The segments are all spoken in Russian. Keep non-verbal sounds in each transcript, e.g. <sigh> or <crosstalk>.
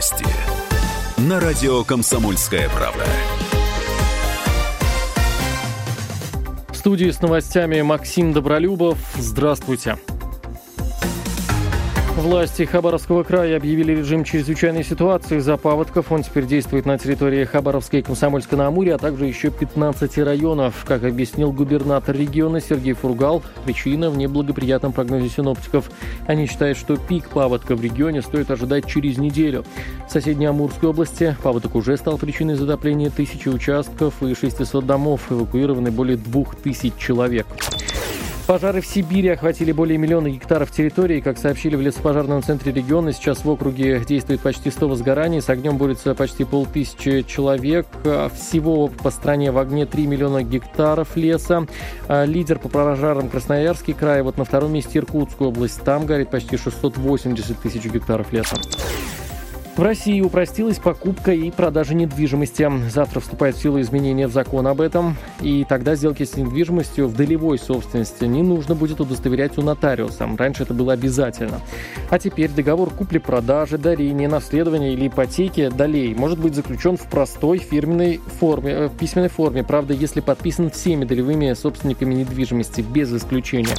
Новости. На радио «Комсомольская правда». В студии с новостями Максим Добролюбов. Здравствуйте. Власти Хабаровского края объявили режим чрезвычайной ситуации из-за паводков. Он теперь действует на территории Хабаровской и Комсомольска-на-Амуре, а также еще 15 районов. Как объяснил губернатор региона Сергей Фургал, причина в неблагоприятном прогнозе синоптиков. Они считают, что пик паводка в регионе стоит ожидать через неделю. В соседней Амурской области паводок уже стал причиной затопления тысячи участков и 600 домов. Эвакуированы более двух тысяч человек. Пожары в Сибири охватили более миллиона гектаров территории. Как сообщили в лесопожарном центре региона, сейчас в округе действует почти 100 возгораний. С огнем борется почти полтысячи человек. Всего по стране в огне 3 миллиона гектаров леса. А лидер по пожарам Красноярский край. Вот на втором месте Иркутская область. Там горит почти 680 тысяч гектаров леса. В России упростилась покупка и продажа недвижимости. Завтра вступает в силу изменения в закон об этом, и тогда сделки с недвижимостью в долевой собственности не нужно будет удостоверять у нотариуса. Раньше это было обязательно. А теперь договор купли-продажи, дарения, наследования или ипотеки долей может быть заключен в простой фирменной форме, э, в письменной форме, правда, если подписан всеми долевыми собственниками недвижимости, без исключения.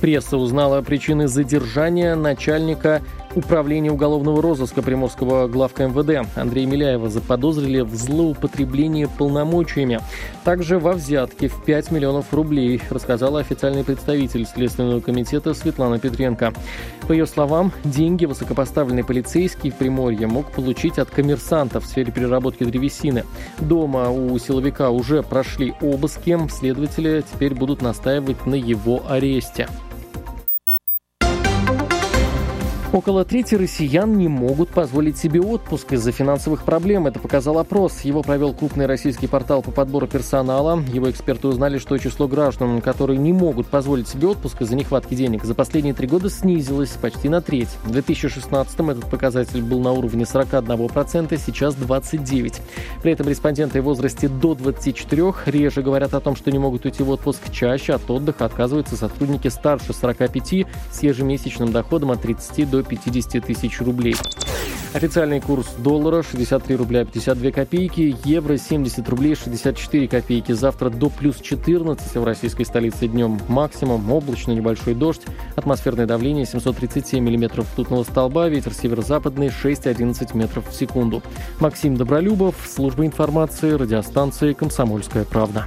Пресса узнала причины задержания начальника управления уголовного розыска Приморского главка МВД Андрея Миляева заподозрили в злоупотреблении полномочиями. Также во взятке в 5 миллионов рублей, рассказала официальный представитель Следственного комитета Светлана Петренко. По ее словам, деньги высокопоставленный полицейский в Приморье мог получить от коммерсантов в сфере переработки древесины. Дома у силовика уже прошли обыски, следователи теперь будут настаивать на его аресте. Около трети россиян не могут позволить себе отпуск из-за финансовых проблем. Это показал опрос. Его провел крупный российский портал по подбору персонала. Его эксперты узнали, что число граждан, которые не могут позволить себе отпуск из-за нехватки денег, за последние три года снизилось почти на треть. В 2016 этот показатель был на уровне 41%, сейчас 29%. При этом респонденты в возрасте до 24 реже говорят о том, что не могут уйти в отпуск чаще. От отдыха отказываются сотрудники старше 45 с ежемесячным доходом от 30 до 50 тысяч рублей. Официальный курс доллара 63 рубля 52 копейки, евро 70 рублей 64 копейки. Завтра до плюс 14 в российской столице днем максимум, облачно небольшой дождь, атмосферное давление 737 миллиметров ртутного столба, ветер северо-западный 6-11 метров в секунду. Максим Добролюбов, служба информации, радиостанции «Комсомольская правда».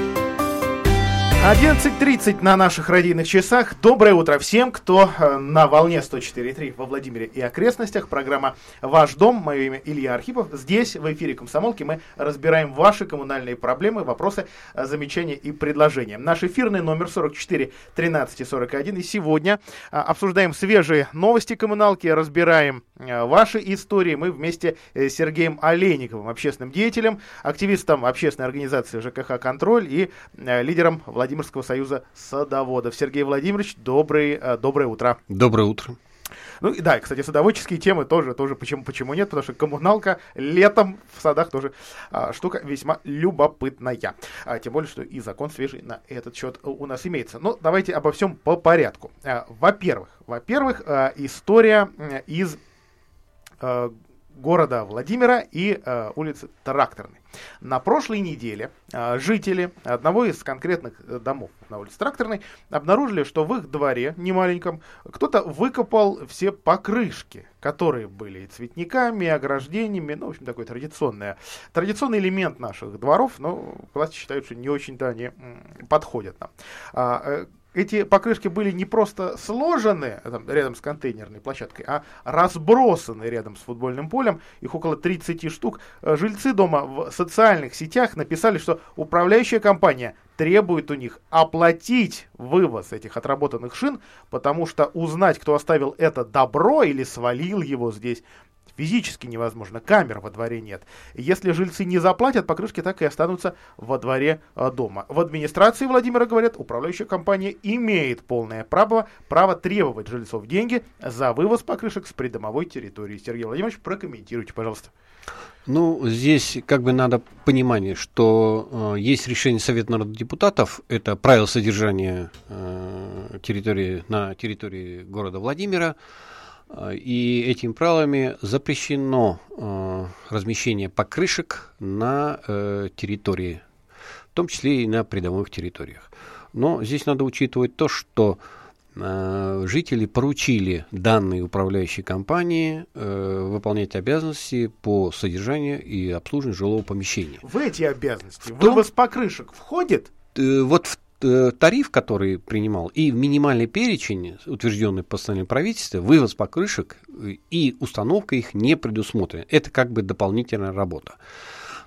11.30 на наших радийных часах. Доброе утро всем, кто э, на волне 104.3 во Владимире и окрестностях. Программа «Ваш дом». Мое имя Илья Архипов. Здесь, в эфире «Комсомолки», мы разбираем ваши коммунальные проблемы, вопросы, э, замечания и предложения. Наш эфирный номер 44 13 41. И сегодня э, обсуждаем свежие новости коммуналки, разбираем ваши истории. Мы вместе с Сергеем Олейниковым, общественным деятелем, активистом общественной организации ЖКХ «Контроль» и лидером Владимира Владимирского союза садоводов. Сергей Владимирович, добрый, э, доброе утро. Доброе утро. Ну и да, кстати, садоводческие темы тоже, тоже почему, почему нет, потому что коммуналка летом в садах тоже а, штука весьма любопытная. А, тем более, что и закон свежий на этот счет у нас имеется. Но давайте обо всем по порядку. А, во-первых, во-первых, а, история из а, города Владимира и а, улицы Тракторной. На прошлой неделе э, жители одного из конкретных э, домов на улице Тракторной обнаружили, что в их дворе, немаленьком, кто-то выкопал все покрышки, которые были и цветниками, и ограждениями, ну, в общем, такой традиционный, традиционный элемент наших дворов, но власти считают, что не очень-то они подходят нам. Эти покрышки были не просто сложены там, рядом с контейнерной площадкой, а разбросаны рядом с футбольным полем. Их около 30 штук. Э, жильцы дома в социальных сетях написали, что управляющая компания требует у них оплатить вывоз этих отработанных шин, потому что узнать, кто оставил это добро или свалил его здесь, физически невозможно, камер во дворе нет. Если жильцы не заплатят, покрышки так и останутся во дворе э, дома. В администрации Владимира говорят, управляющая компания имеет полное право, право требовать жильцов деньги за вывоз покрышек с придомовой территории. Сергей Владимирович, прокомментируйте, пожалуйста. Ну, здесь как бы надо понимание, что э, есть решение Совета народных депутатов, это правила содержания э, территории на территории города Владимира, и этими правилами запрещено э, размещение покрышек на э, территории, в том числе и на придомовых территориях. Но здесь надо учитывать то, что Э, жители поручили данной управляющей компании э, выполнять обязанности по содержанию и обслуживанию жилого помещения. В эти обязанности В вывоз покрышек входит? Э, вот в тариф, который принимал, и минимальный перечень, утвержденный постановлением правительства, вывоз покрышек э, и установка их не предусмотрена. Это как бы дополнительная работа.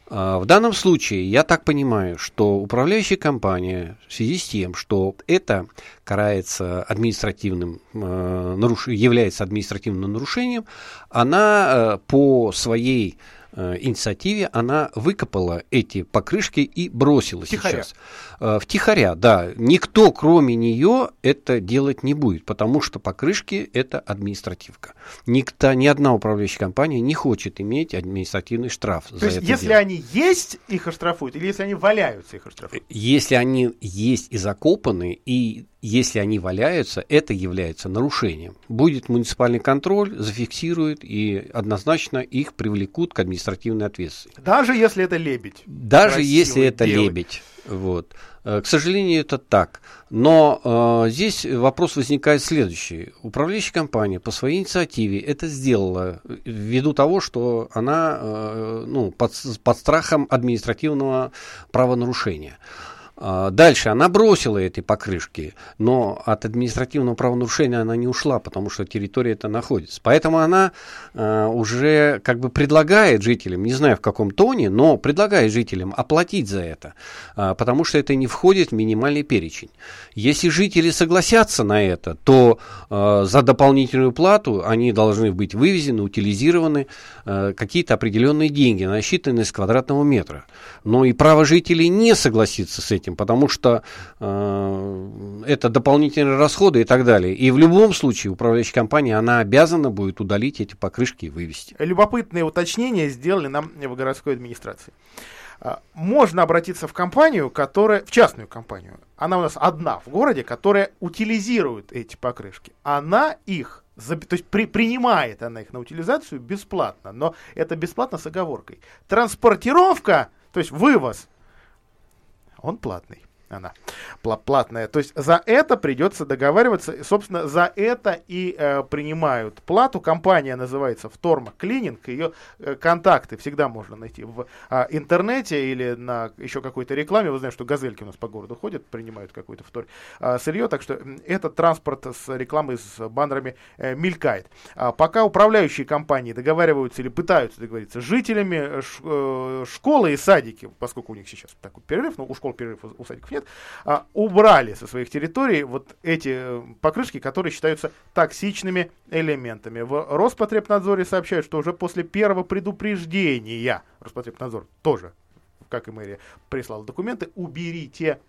А, в данном случае я так понимаю, что управляющая компания в связи с тем, что это карается административным, э, является административным нарушением, она э, по своей э, инициативе она выкопала эти покрышки и бросила Втихаря. сейчас. Э, втихаря, да. Никто, кроме нее, это делать не будет, потому что покрышки – это административка. Никто, ни одна управляющая компания не хочет иметь административный штраф То за есть, это если дело. они есть, их оштрафуют, или если они валяются, их оштрафуют? Если они есть и закопаны, и если они валяются, это является нарушением. Будет муниципальный контроль, зафиксируют и однозначно их привлекут к административной ответственности. Даже если это лебедь. Даже Красивый, если это белый. лебедь. Вот. Э, К сожалению, это так. Но э, здесь вопрос возникает следующий. Управляющая компания по своей инициативе это сделала ввиду того, что она э, ну, под, под страхом административного правонарушения. А, Дальше она бросила эти покрышки, но от административного правонарушения она не ушла, потому что территория это находится. Поэтому она э, уже как бы предлагает жителям, не знаю в каком тоне, но предлагает жителям оплатить за это, а, потому что это не входит в минимальный перечень. Если жители согласятся на это, то за дополнительную плату они должны быть вывезены, утилизированы какие-то определенные деньги, насчитанные с квадратного метра. Но и право жителей не согласиться с этим, потому что э, это дополнительные расходы и так далее. И в любом случае управляющая компания, она обязана будет удалить эти покрышки и вывести. Любопытные уточнения сделали нам в городской администрации. А, Можно обратиться в компанию, которая, в частную компанию. Она у нас одна в городе, которая утилизирует эти покрышки. Она их, то есть при- принимает она их на утилизацию бесплатно, но это бесплатно с оговоркой. Транспортировка, то есть вывоз, он платный. Она пла- платная. То есть за это придется договариваться. И, Собственно, за это и э, принимают плату. Компания называется Вторма Клининг. Ее э, контакты всегда можно найти в а, интернете или на еще какой-то рекламе. Вы знаете, что газельки у нас по городу ходят, принимают какой-то вторь а, сырье. Так что этот транспорт с рекламой, с баннерами э, мелькает. А пока управляющие компании договариваются или пытаются договориться с жителями, э, ш- э, школы и садики, поскольку у них сейчас такой перерыв, но у школ перерыв, у садиков нет, а, убрали со своих территорий вот эти э, покрышки, которые считаются токсичными элементами. В Роспотребнадзоре сообщают, что уже после первого предупреждения Роспотребнадзор тоже, как и мэрия, прислал документы, уберите,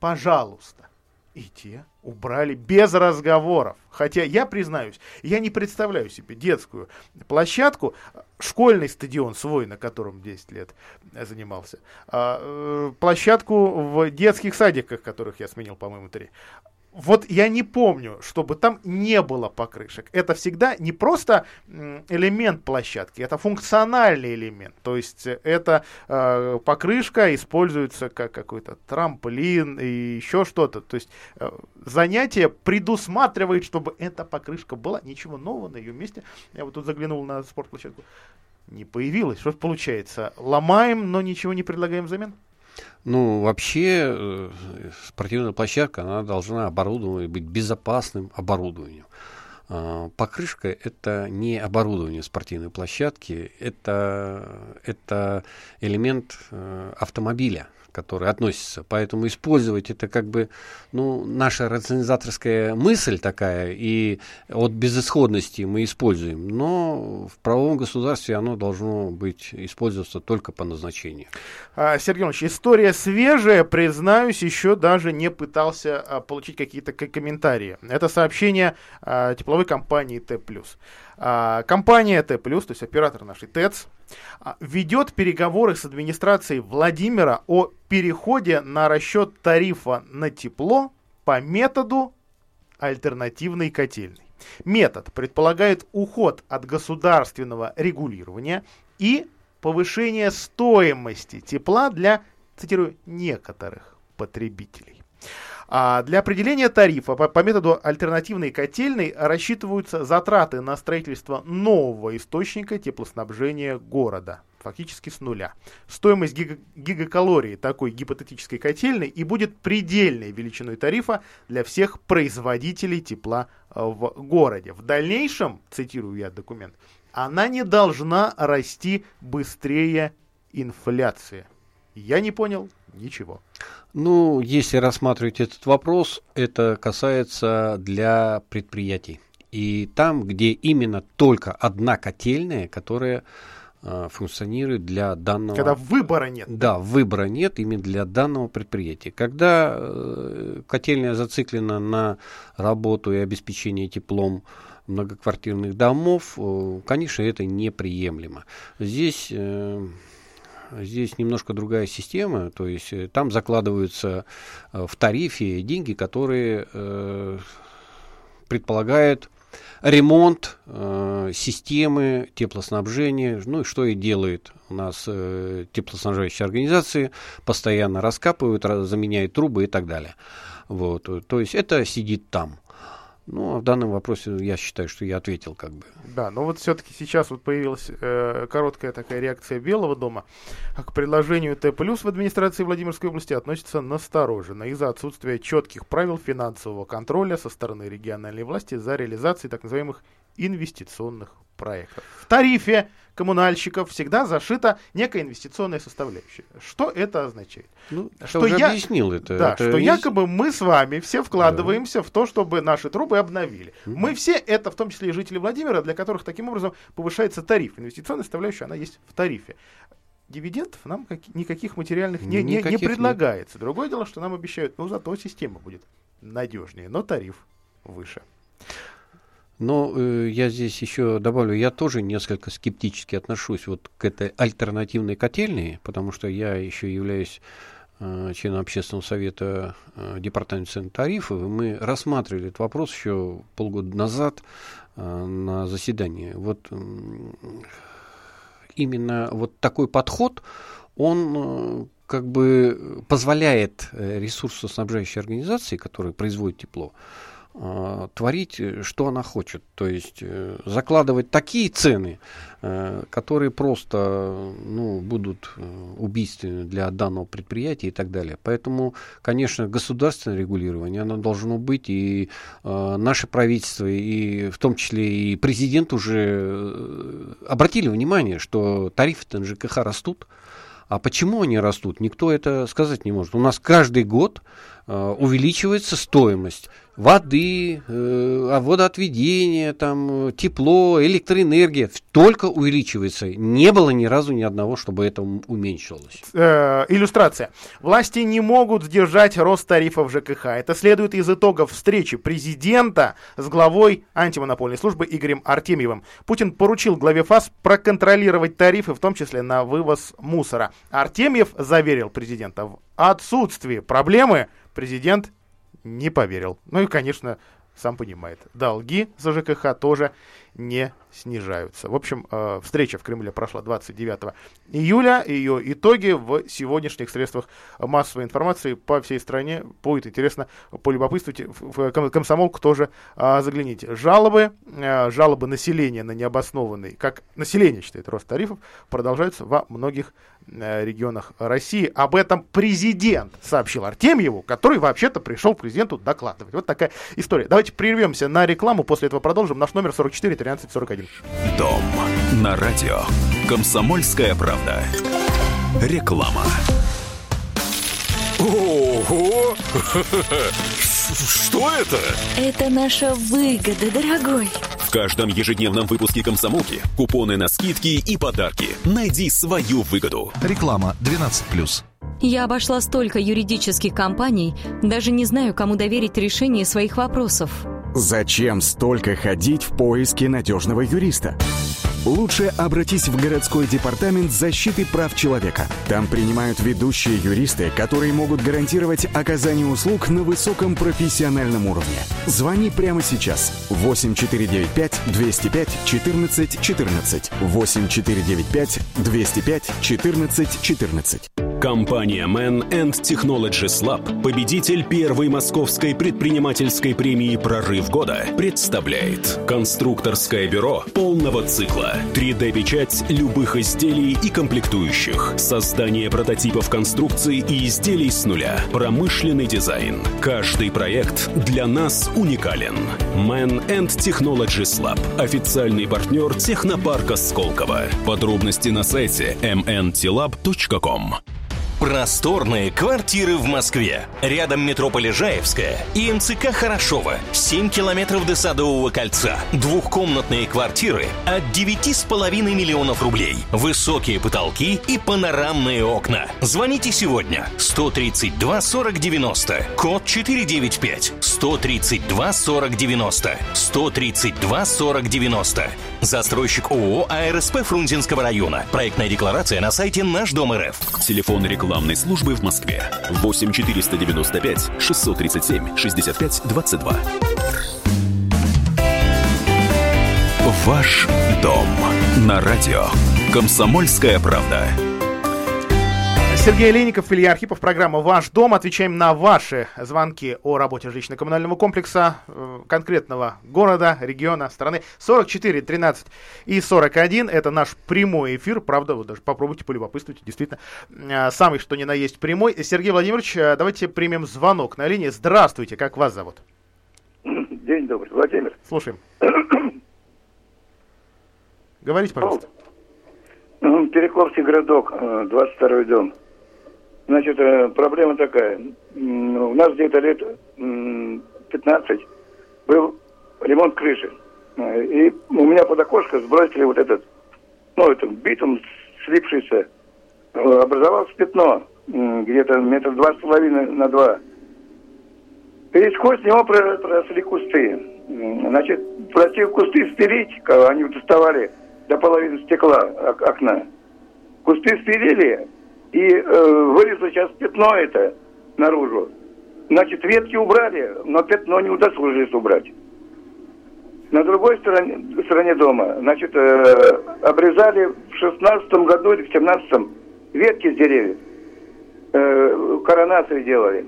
пожалуйста. И те убрали без разговоров. Хотя я признаюсь, я не представляю себе детскую площадку, школьный стадион свой, на котором 10 лет занимался, а, э, площадку в детских садиках, которых я сменил, по-моему, три. Вот я не помню, чтобы там не было покрышек. Это всегда не просто элемент площадки, это функциональный элемент. То есть э, эта э, покрышка используется как какой-то трамплин и еще что-то. То есть э, занятие предусматривает, чтобы эта покрышка была. Ничего нового на ее месте. Я вот тут заглянул на спортплощадку. Не появилось. Что получается? Ломаем, но ничего не предлагаем взамен? Ну, вообще, э, спортивная площадка, она должна оборудована быть безопасным оборудованием. А, Покрышка – это не оборудование спортивной площадки, это, это элемент э, автомобиля, который относится. Поэтому использовать это как бы, ну, наша рационализаторская мысль такая, и от безысходности мы используем. Но в правовом государстве оно должно быть использоваться только по назначению. А, Сергей Иванович, история свежая, признаюсь, еще даже не пытался а, получить какие-то комментарии. Это сообщение а, тепловой компании Т+. А, компания Т+, то есть оператор нашей ТЭЦ, а, ведет переговоры с администрацией Владимира о переходе на расчет тарифа на тепло по методу альтернативной котельной. Метод предполагает уход от государственного регулирования и повышение стоимости тепла для, цитирую, некоторых потребителей. А для определения тарифа по, методу альтернативной котельной рассчитываются затраты на строительство нового источника теплоснабжения города, фактически с нуля. Стоимость гига, гигакалории такой гипотетической котельной и будет предельной величиной тарифа для всех производителей тепла э, в городе. В дальнейшем, цитирую я документ, она не должна расти быстрее инфляции. Я не понял ничего. Ну, если рассматривать этот вопрос, это касается для предприятий. И там, где именно только одна котельная, которая э, функционирует для данного... Когда выбора нет. Да, выбора нет именно для данного предприятия. Когда э, котельная зациклена на работу и обеспечение теплом многоквартирных домов, э, конечно, это неприемлемо. Здесь... Здесь немножко другая система, то есть э, там закладываются э, в тарифе деньги, которые э, предполагают ремонт системы теплоснабжения, ну и что и делает у нас теплоснабжающие организации, постоянно раскапывают, заменяют трубы и так далее. Вот, то есть это сидит там. Ну, а в данном вопросе я считаю, что я ответил как бы. Да, но вот все-таки сейчас вот появилась э, короткая такая реакция Белого дома. К предложению Т+, в администрации Владимирской области относится настороженно из-за отсутствия четких правил финансового контроля со стороны региональной власти за реализацией так называемых инвестиционных проектов. В тарифе коммунальщиков всегда зашита некая инвестиционная составляющая. Что это означает? Ну, что я, объяснил это. Да, это что есть... якобы мы с вами все вкладываемся да. в то, чтобы наши трубы обновили. Mm-hmm. Мы все это, в том числе и жители Владимира, для которых таким образом повышается тариф. Инвестиционная составляющая, она есть в тарифе. Дивидендов нам как, никаких материальных не, никаких не, не предлагается. Нет. Другое дело, что нам обещают, ну зато система будет надежнее, но тариф выше. Но э, я здесь еще добавлю, я тоже несколько скептически отношусь вот к этой альтернативной котельной, потому что я еще являюсь э, членом общественного совета э, департамента цен тарифов, и мы рассматривали этот вопрос еще полгода назад э, на заседании. Вот э, именно вот такой подход, он э, как бы позволяет э, ресурсоснабжающей организации, которая производит тепло, э, творить, э, что она хочет. То есть э, закладывать такие цены, э, которые просто ну, будут э, убийственны для данного предприятия и так далее. Поэтому, конечно, государственное регулирование, оно должно быть, и э, наше правительство, и в том числе и президент уже э, обратили внимание, что тарифы на растут, а почему они растут, никто это сказать не может. У нас каждый год э, увеличивается стоимость воды, э, водоотведение, там, тепло, электроэнергия только увеличивается. Не было ни разу ни одного, чтобы это уменьшилось. Э, иллюстрация. Власти не могут сдержать рост тарифов ЖКХ. Это следует из итогов встречи президента с главой антимонопольной службы Игорем Артемьевым. Путин поручил главе ФАС проконтролировать тарифы, в том числе на вывоз мусора. Артемьев заверил президента в отсутствии проблемы президент не поверил. Ну и, конечно, сам понимает, долги за ЖКХ тоже не снижаются. В общем, э, встреча в Кремле прошла 29 июля. Ее итоги в сегодняшних средствах массовой информации по всей стране. Будет интересно полюбопытствовать. В комсомолку тоже э, загляните. Жалобы, э, жалобы населения на необоснованный, как население считает рост тарифов, продолжаются во многих регионах России. Об этом президент сообщил Артемьеву, который вообще-то пришел к президенту докладывать. Вот такая история. Давайте прервемся на рекламу, после этого продолжим. Наш номер 44 13 41. Дом на радио. Комсомольская правда. Реклама. Ого! <laughs> Что это? Это наша выгода, дорогой. В каждом ежедневном выпуске «Комсомолки» купоны на скидки и подарки. Найди свою выгоду. Реклама 12+. Я обошла столько юридических компаний, даже не знаю, кому доверить решение своих вопросов. Зачем столько ходить в поиске надежного юриста? Лучше обратись в городской департамент защиты прав человека. Там принимают ведущие юристы, которые могут гарантировать оказание услуг на высоком профессиональном уровне. Звони прямо сейчас. 8495 205 14 14. 8495 205 14 14. Компания Man and Technologies Lab, победитель первой московской предпринимательской премии «Прорыв года», представляет конструкторское бюро полного цикла. 3D-печать любых изделий и комплектующих. Создание прототипов конструкций и изделий с нуля. Промышленный дизайн. Каждый проект для нас уникален. Man and Technologies Lab. Официальный партнер технопарка Сколково. Подробности на сайте mntlab.com. Просторные квартиры в Москве. Рядом метро Полежаевская и МЦК Хорошова. 7 километров до Садового кольца. Двухкомнатные квартиры от 9,5 миллионов рублей. Высокие потолки и панорамные окна. Звоните сегодня. 132 40 90. Код 495. 132 40 90. 132 40 90. Застройщик ООО «АРСП» Фрунзенского района. Проектная декларация на сайте «Наш дом РФ». Телефон рекламной службы в Москве. 8 495 637 65 22. Ваш дом на радио. Комсомольская правда. Сергей Леников, Илья Архипов, программа «Ваш дом». Отвечаем на ваши звонки о работе жилищно-коммунального комплекса э, конкретного города, региона, страны. 44, 13 и 41 – это наш прямой эфир. Правда, вы даже попробуйте, полюбопытствуйте. Действительно, э, самый что ни на есть прямой. Сергей Владимирович, э, давайте примем звонок на линии. Здравствуйте, как вас зовут? День добрый, Владимир. Слушаем. <clears throat> Говорите, пожалуйста. Ну, Перекопский городок, 22 дом. Значит, э, проблема такая. У нас где-то лет м, 15 был ремонт крыши. Э, И у меня под окошко сбросили вот этот, ну, это битум слипшийся. Э, Образовалось пятно, где-то метр два с половиной на два. И сквозь него про- проросли кусты. Значит, просил кусты спилить, они доставали до половины стекла ок- окна. Кусты спилили, и э, вылезло сейчас пятно это наружу. Значит, ветки убрали, но пятно не удосужились убрать. На другой стороне, стороне дома, значит, э, обрезали в шестнадцатом году или в семнадцатом ветки с деревьев. Э, коронации делали.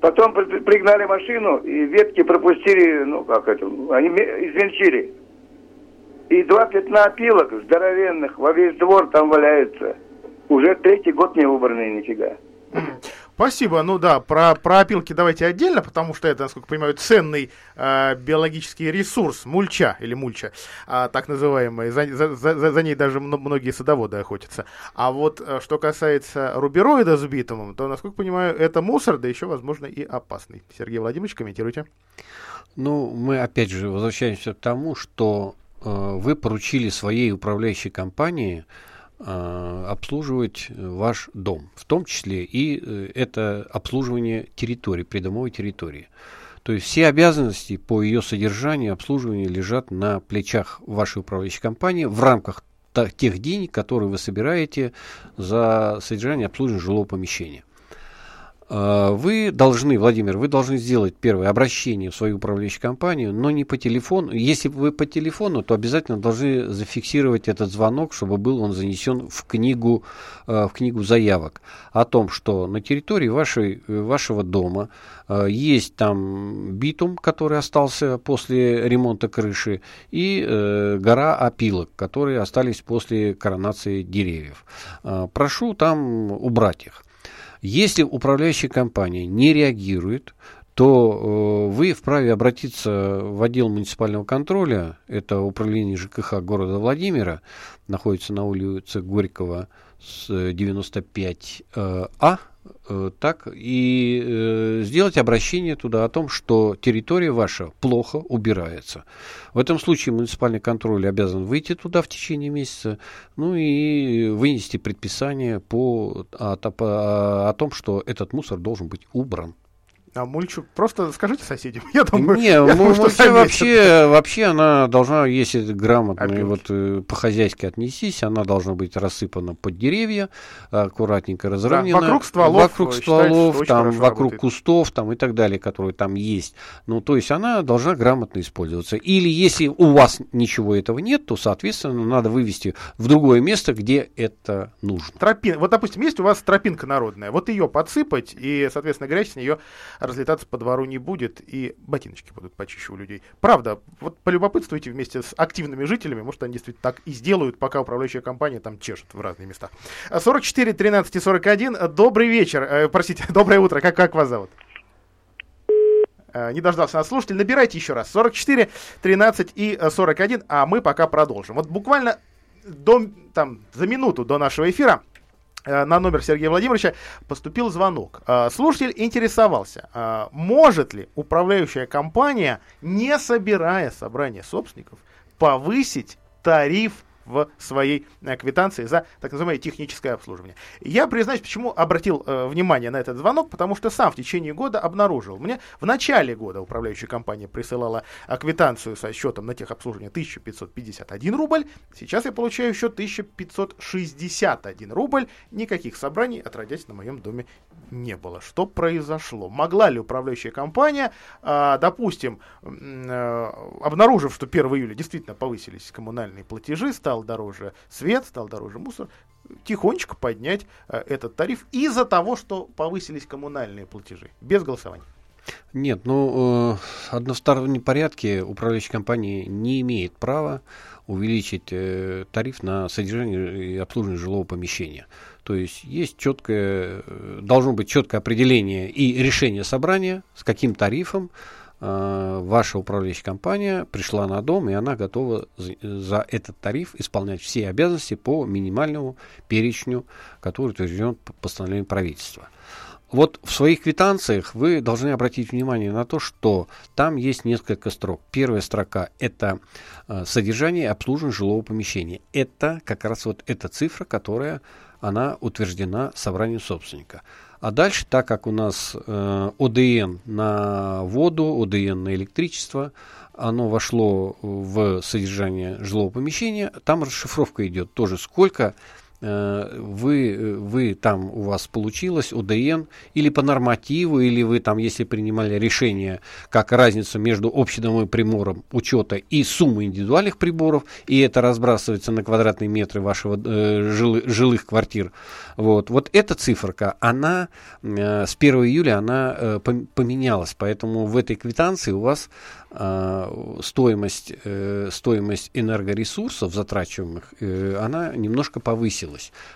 Потом при- пригнали машину, и ветки пропустили, ну как это, они ме- измельчили. И два пятна опилок здоровенных во весь двор там валяются. Уже третий год не убранные нифига. Спасибо. Ну да, про, про опилки давайте отдельно, потому что это, насколько я понимаю, ценный э, биологический ресурс, мульча или мульча, а, так называемый. За, за- за- за ней даже мно- многие садоводы охотятся. А вот э, что касается рубероида с битумом, то, насколько я понимаю, это мусор, да еще, возможно, и опасный. Сергей Владимирович, комментируйте. Ну, мы опять же возвращаемся к тому, что э, вы поручили своей управляющей компании э, обслуживать э, ваш дом, в том числе и э, это обслуживание территории, придомовой территории. То есть все обязанности по ее содержанию, обслуживанию лежат на плечах вашей управляющей компании в рамках тех денег, которые вы собираете за содержание и обслуживание жилого помещения. Э, Вы должны, Владимир, вы должны сделать первое обращение в свою управляющую компанию, но не по телефону. Если вы по телефону, то обязательно должны зафиксировать этот звонок, чтобы был он занесен в книгу, э, в книгу заявок о том, что на территории вашей, э, вашего дома э, есть там битум, который остался после ремонта крыши, и э, гора опилок, которые остались после коронации деревьев. Прошу там убрать их. Если управляющая компания не реагирует, то э, вы вправе обратиться в отдел муниципального контроля, это управление ЖКХ города Владимира, находится на улице Горького с 95А, э, так, и э, сделать обращение туда о том, что территория ваша плохо убирается. В этом случае муниципальный контроль обязан выйти туда в течение месяца, ну и вынести предписание по, о, о- о том, что этот мусор должен быть убран. А мульчу просто скажите соседям. <laughs> Я думаю, Не, я ну, думаю, что вообще, вообще, вообще она должна, если грамотно и вот э, по-хозяйски отнестись, она должна быть рассыпана под деревья, аккуратненько разровнена. вокруг стволов, Вокруг э, считается, стволов, там, вокруг работает. кустов там, и так далее, которые там есть. Ну, то есть она должна грамотно использоваться. Или если у вас ничего этого нет, то, соответственно, надо вывести в другое место, где это нужно. Тропин. Вот, допустим, есть у вас тропинка народная, вот ее подсыпать, и, соответственно, грязь с нее разлетаться по двору не будет, и ботиночки будут почище у людей. Правда, вот полюбопытствуйте вместе с активными жителями, может, они действительно так и сделают, пока управляющая компания там чешет в разные места. А 44, 13 и 41. Добрый вечер, э, простите, <laughs> доброе утро, как, как вас зовут? Э, Не дождался нас слушатель. Набирайте еще раз. 44, 13 и э, 41, а мы пока продолжим. Вот буквально до, там, за минуту до нашего эфира на номер Сергея Владимировича поступил звонок. Э, Слушатель интересовался, э, может ли управляющая компания, не собирая собрание собственников, повысить тариф в своей э, квитанции за так называемое техническое обслуживание. Я признаюсь, почему обратил э, внимание на этот звонок, потому что сам в течение года обнаружил. Мне в начале года управляющая компания присылала э, квитанцию со счетом на техобслуживание 1551 рубль. Сейчас я получаю счет 1561 рубль. Никаких собраний, отродясь, на моем доме не было. Что произошло? Могла ли управляющая компания, а, допустим, э, обнаружив, что 1 июля действительно повысились коммунальные платежи, стал дороже свет, стал дороже мусор, тихонечко поднять э, этот тариф из-за того, что повысились коммунальные платежи, без голосования? Нет, ну, э, одностороннем порядке управляющая компания не имеет права увеличить э, тариф на содержание и обслуживание жилого помещения. То есть есть четкое, э, должно быть четкое определение и решение собрания, с каким тарифом ваша управляющая компания пришла на дом, и она готова за, этот тариф исполнять все обязанности по минимальному перечню, который утвержден по постановлению правительства. Вот в своих квитанциях вы должны обратить внимание на то, что там есть несколько строк. Первая строка – это э, содержание и обслуживание жилого помещения. Это как раз вот эта цифра, которая она утверждена собранием собственника. А дальше, так как у нас э, ОДН на воду, ОДН на электричество, оно вошло в содержание жилого помещения, там расшифровка идет тоже, сколько вы, вы там у вас получилось ОДН или по нормативу, или вы там, если принимали решение, как разницу между общедомовым прибором учета и суммой индивидуальных приборов, и это разбрасывается на квадратные метры вашего э, жилы- жилых квартир. Вот, вот эта циферка, она э, с 1 июля она э, пом- поменялась, поэтому в этой квитанции у вас э, стоимость, э, стоимость энергоресурсов затрачиваемых, э, она немножко повысилась.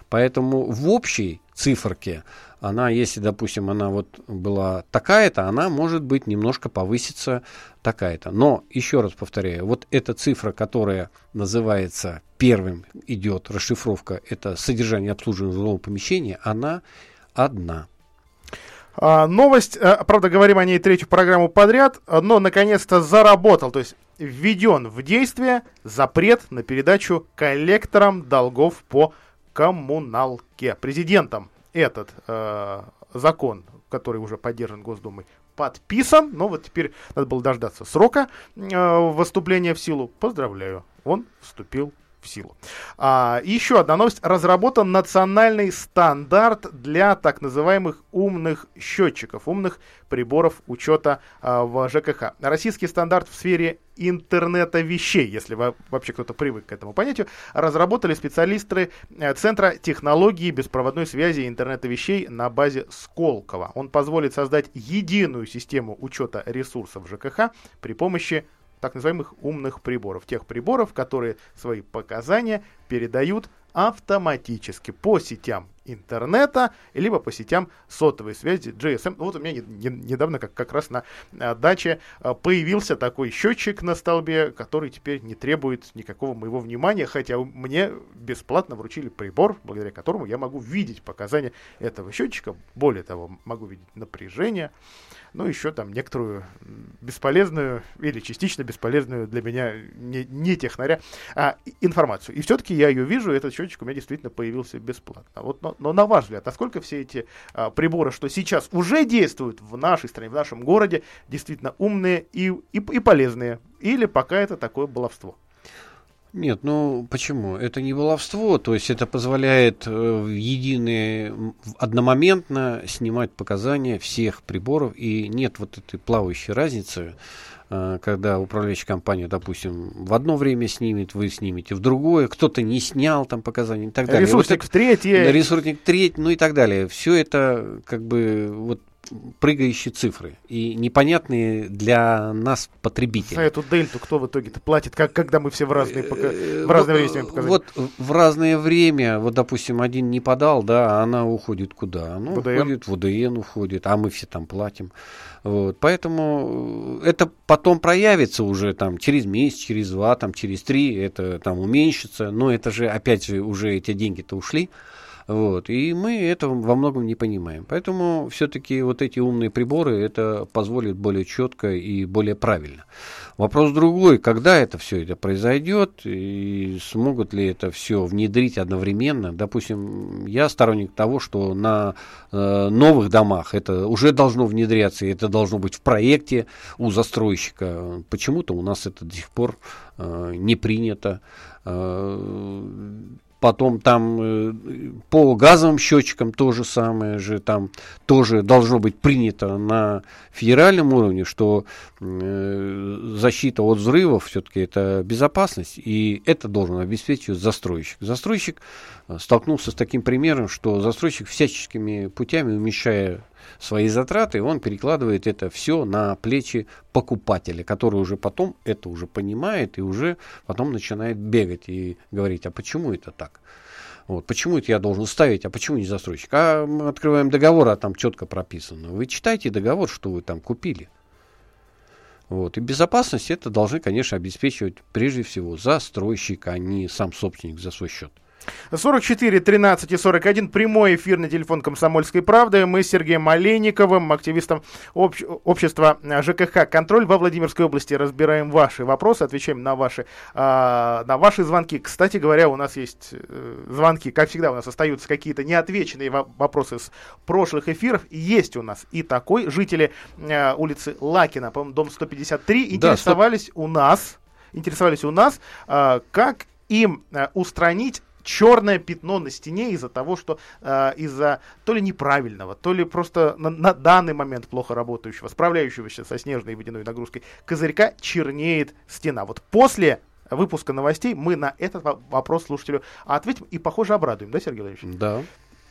Поэтому в общей циферке она, если, допустим, она вот была такая-то, она может быть немножко повысится такая-то. Но, еще раз повторяю, вот эта цифра, которая называется первым, идет расшифровка, это содержание обслуживания жилого помещения, она одна. А, новость, а, правда, говорим о ней третью программу подряд, но наконец-то заработал, то есть введен в действие запрет на передачу коллекторам долгов по коммуналке. Президентом этот э, закон, который уже поддержан Госдумой, подписан, но вот теперь надо было дождаться срока э, выступления в силу. Поздравляю, он вступил силу. А, еще одна новость. Разработан национальный стандарт для так называемых умных счетчиков, умных приборов учета а, в ЖКХ. Российский стандарт в сфере интернета вещей, если во- вообще кто-то привык к этому понятию, разработали специалисты э, Центра технологии беспроводной связи и интернета вещей на базе Сколково. Он позволит создать единую систему учета ресурсов ЖКХ при помощи так называемых умных приборов. Тех приборов, которые свои показания передают автоматически по сетям интернета, либо по сетям сотовой связи GSM. Вот у меня не- не- недавно как, как раз на а, даче а, появился такой счетчик на столбе, который теперь не требует никакого моего внимания, хотя мне бесплатно вручили прибор, благодаря которому я могу видеть показания этого счетчика. Более того, могу видеть напряжение. Ну, еще там некоторую бесполезную или частично бесполезную для меня не, не технаря а, информацию. И все-таки я ее вижу, этот счетчик у меня действительно появился бесплатно. Вот, но, но на ваш взгляд, насколько все эти а, приборы, что сейчас уже действуют в нашей стране, в нашем городе, действительно умные и, и, и полезные? Или пока это такое баловство? Нет, ну почему? Это не баловство, то есть это позволяет э, единые, одномоментно снимать показания всех приборов, и нет вот этой плавающей разницы, э, когда управляющая компания, допустим, в одно время снимет, вы снимете в другое, кто-то не снял там показания и так далее. Ресурсник вот это, в третье. Ресурсник в третье, ну и так далее. Все это как бы вот прыгающие цифры и непонятные для нас потребителей. А эту дельту кто в итоге-то платит, как, когда мы все в разные, пока... в разное время показания? Вот в разное время, вот, допустим, один не подал, да, а она уходит куда? Ну, ВДН. уходит в УДН, уходит, а мы все там платим. Вот, поэтому это потом проявится уже там через месяц, через два, там через три, это там уменьшится, но это же опять же уже эти деньги-то ушли. Вот. И мы этого во многом не понимаем. Поэтому все-таки вот эти умные приборы это позволит более четко и более правильно. Вопрос другой, когда это все это произойдет и смогут ли это все внедрить одновременно. Допустим, я сторонник того, что на э, новых домах это уже должно внедряться, и это должно быть в проекте у застройщика. Почему-то у нас это до сих пор э, не принято. Э, потом там э, по газовым счетчикам то же самое же, там тоже должно быть принято на федеральном уровне, что э, защита от взрывов все-таки это безопасность, и это должен обеспечивать застройщик. Застройщик э, столкнулся с таким примером, что застройщик всяческими путями, умещая свои затраты, он перекладывает это все на плечи покупателя, который уже потом это уже понимает и уже потом начинает бегать и говорить, а почему это так? Вот, почему это я должен ставить, а почему не застройщик? А мы открываем договор, а там четко прописано. Вы читайте договор, что вы там купили. Вот. И безопасность это должны, конечно, обеспечивать прежде всего застройщик, а не сам собственник за свой счет. 44 13 и 41. Прямой эфир на телефон «Комсомольской правды». Мы с Сергеем Олейниковым, активистом общ... общества ЖКХ «Контроль» во Владимирской области. Разбираем ваши вопросы, отвечаем на ваши, э, на ваши звонки. Кстати говоря, у нас есть э, звонки, как всегда, у нас остаются какие-то неотвеченные вопросы с прошлых эфиров. есть у нас и такой. Жители э, улицы Лакина, по-моему, дом 153, интересовались да, 100... у нас, интересовались у нас, э, как им э, устранить черное пятно на стене из-за того, что э, из-за то ли неправильного, то ли просто на, на данный момент плохо работающего, справляющегося со снежной и водяной нагрузкой козырька чернеет стена. Вот после выпуска новостей мы на этот вопрос слушателю ответим и, похоже, обрадуем, да, Сергей Владимирович? Да.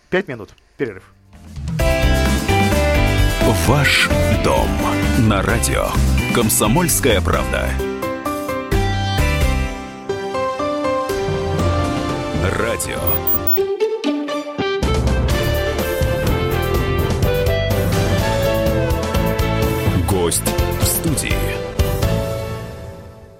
Пять минут. Перерыв. Ваш дом на радио. Комсомольская правда. Радио. Гость в студии.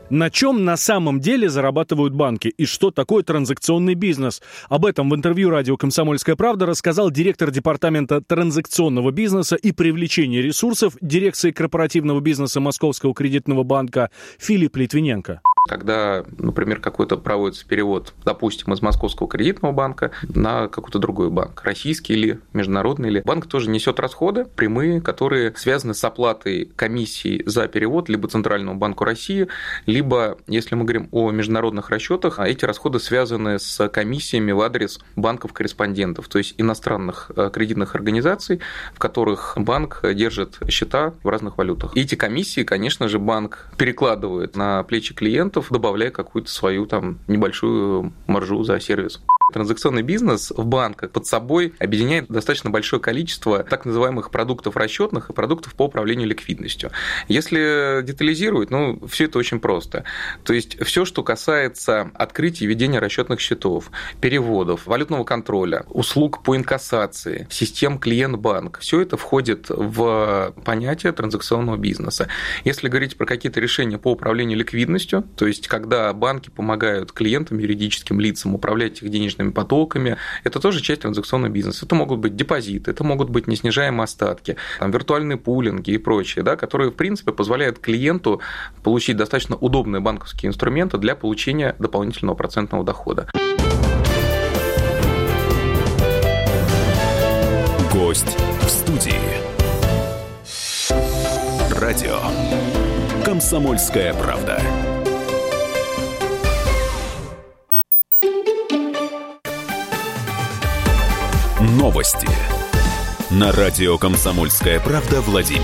На чем на самом деле зарабатывают банки и что такое транзакционный бизнес? Об этом в интервью радио «Комсомольская правда» рассказал директор департамента транзакционного бизнеса и привлечения ресурсов дирекции корпоративного бизнеса Московского кредитного банка Филипп Литвиненко. Когда, например, какой-то проводится перевод, допустим, из Московского кредитного банка на какой-то другой банк, российский или международный, или банк тоже несет расходы прямые, которые связаны с оплатой комиссии за перевод либо Центральному банку России, либо, если мы говорим о международных расчетах, эти расходы связаны с комиссиями в адрес банков-корреспондентов, то есть иностранных э, кредитных организаций, в которых банк держит счета в разных валютах. И эти комиссии, конечно же, банк перекладывает на плечи клиента, добавляя какую-то свою там небольшую маржу за сервис. Транзакционный бизнес в банках под собой объединяет достаточно большое количество так называемых продуктов расчетных и продуктов по управлению ликвидностью. Если детализировать, ну, все это очень просто. То есть все, что касается открытия и ведения расчетных счетов, переводов, валютного контроля, услуг по инкассации, систем клиент-банк, все это входит в понятие транзакционного бизнеса. Если говорить про какие-то решения по управлению ликвидностью, то есть когда банки помогают клиентам, юридическим лицам управлять их денежными валютными потоками. Это тоже часть транзакционного бизнеса. Это могут быть депозиты, это могут быть неснижаемые остатки, там, виртуальные пулинги и прочее, да, которые, в принципе, позволяют клиенту получить достаточно удобные банковские инструменты для получения дополнительного процентного дохода. Гость в студии. Радио. Комсомольская правда. Новости. На радио «Комсомольская правда» Владимир.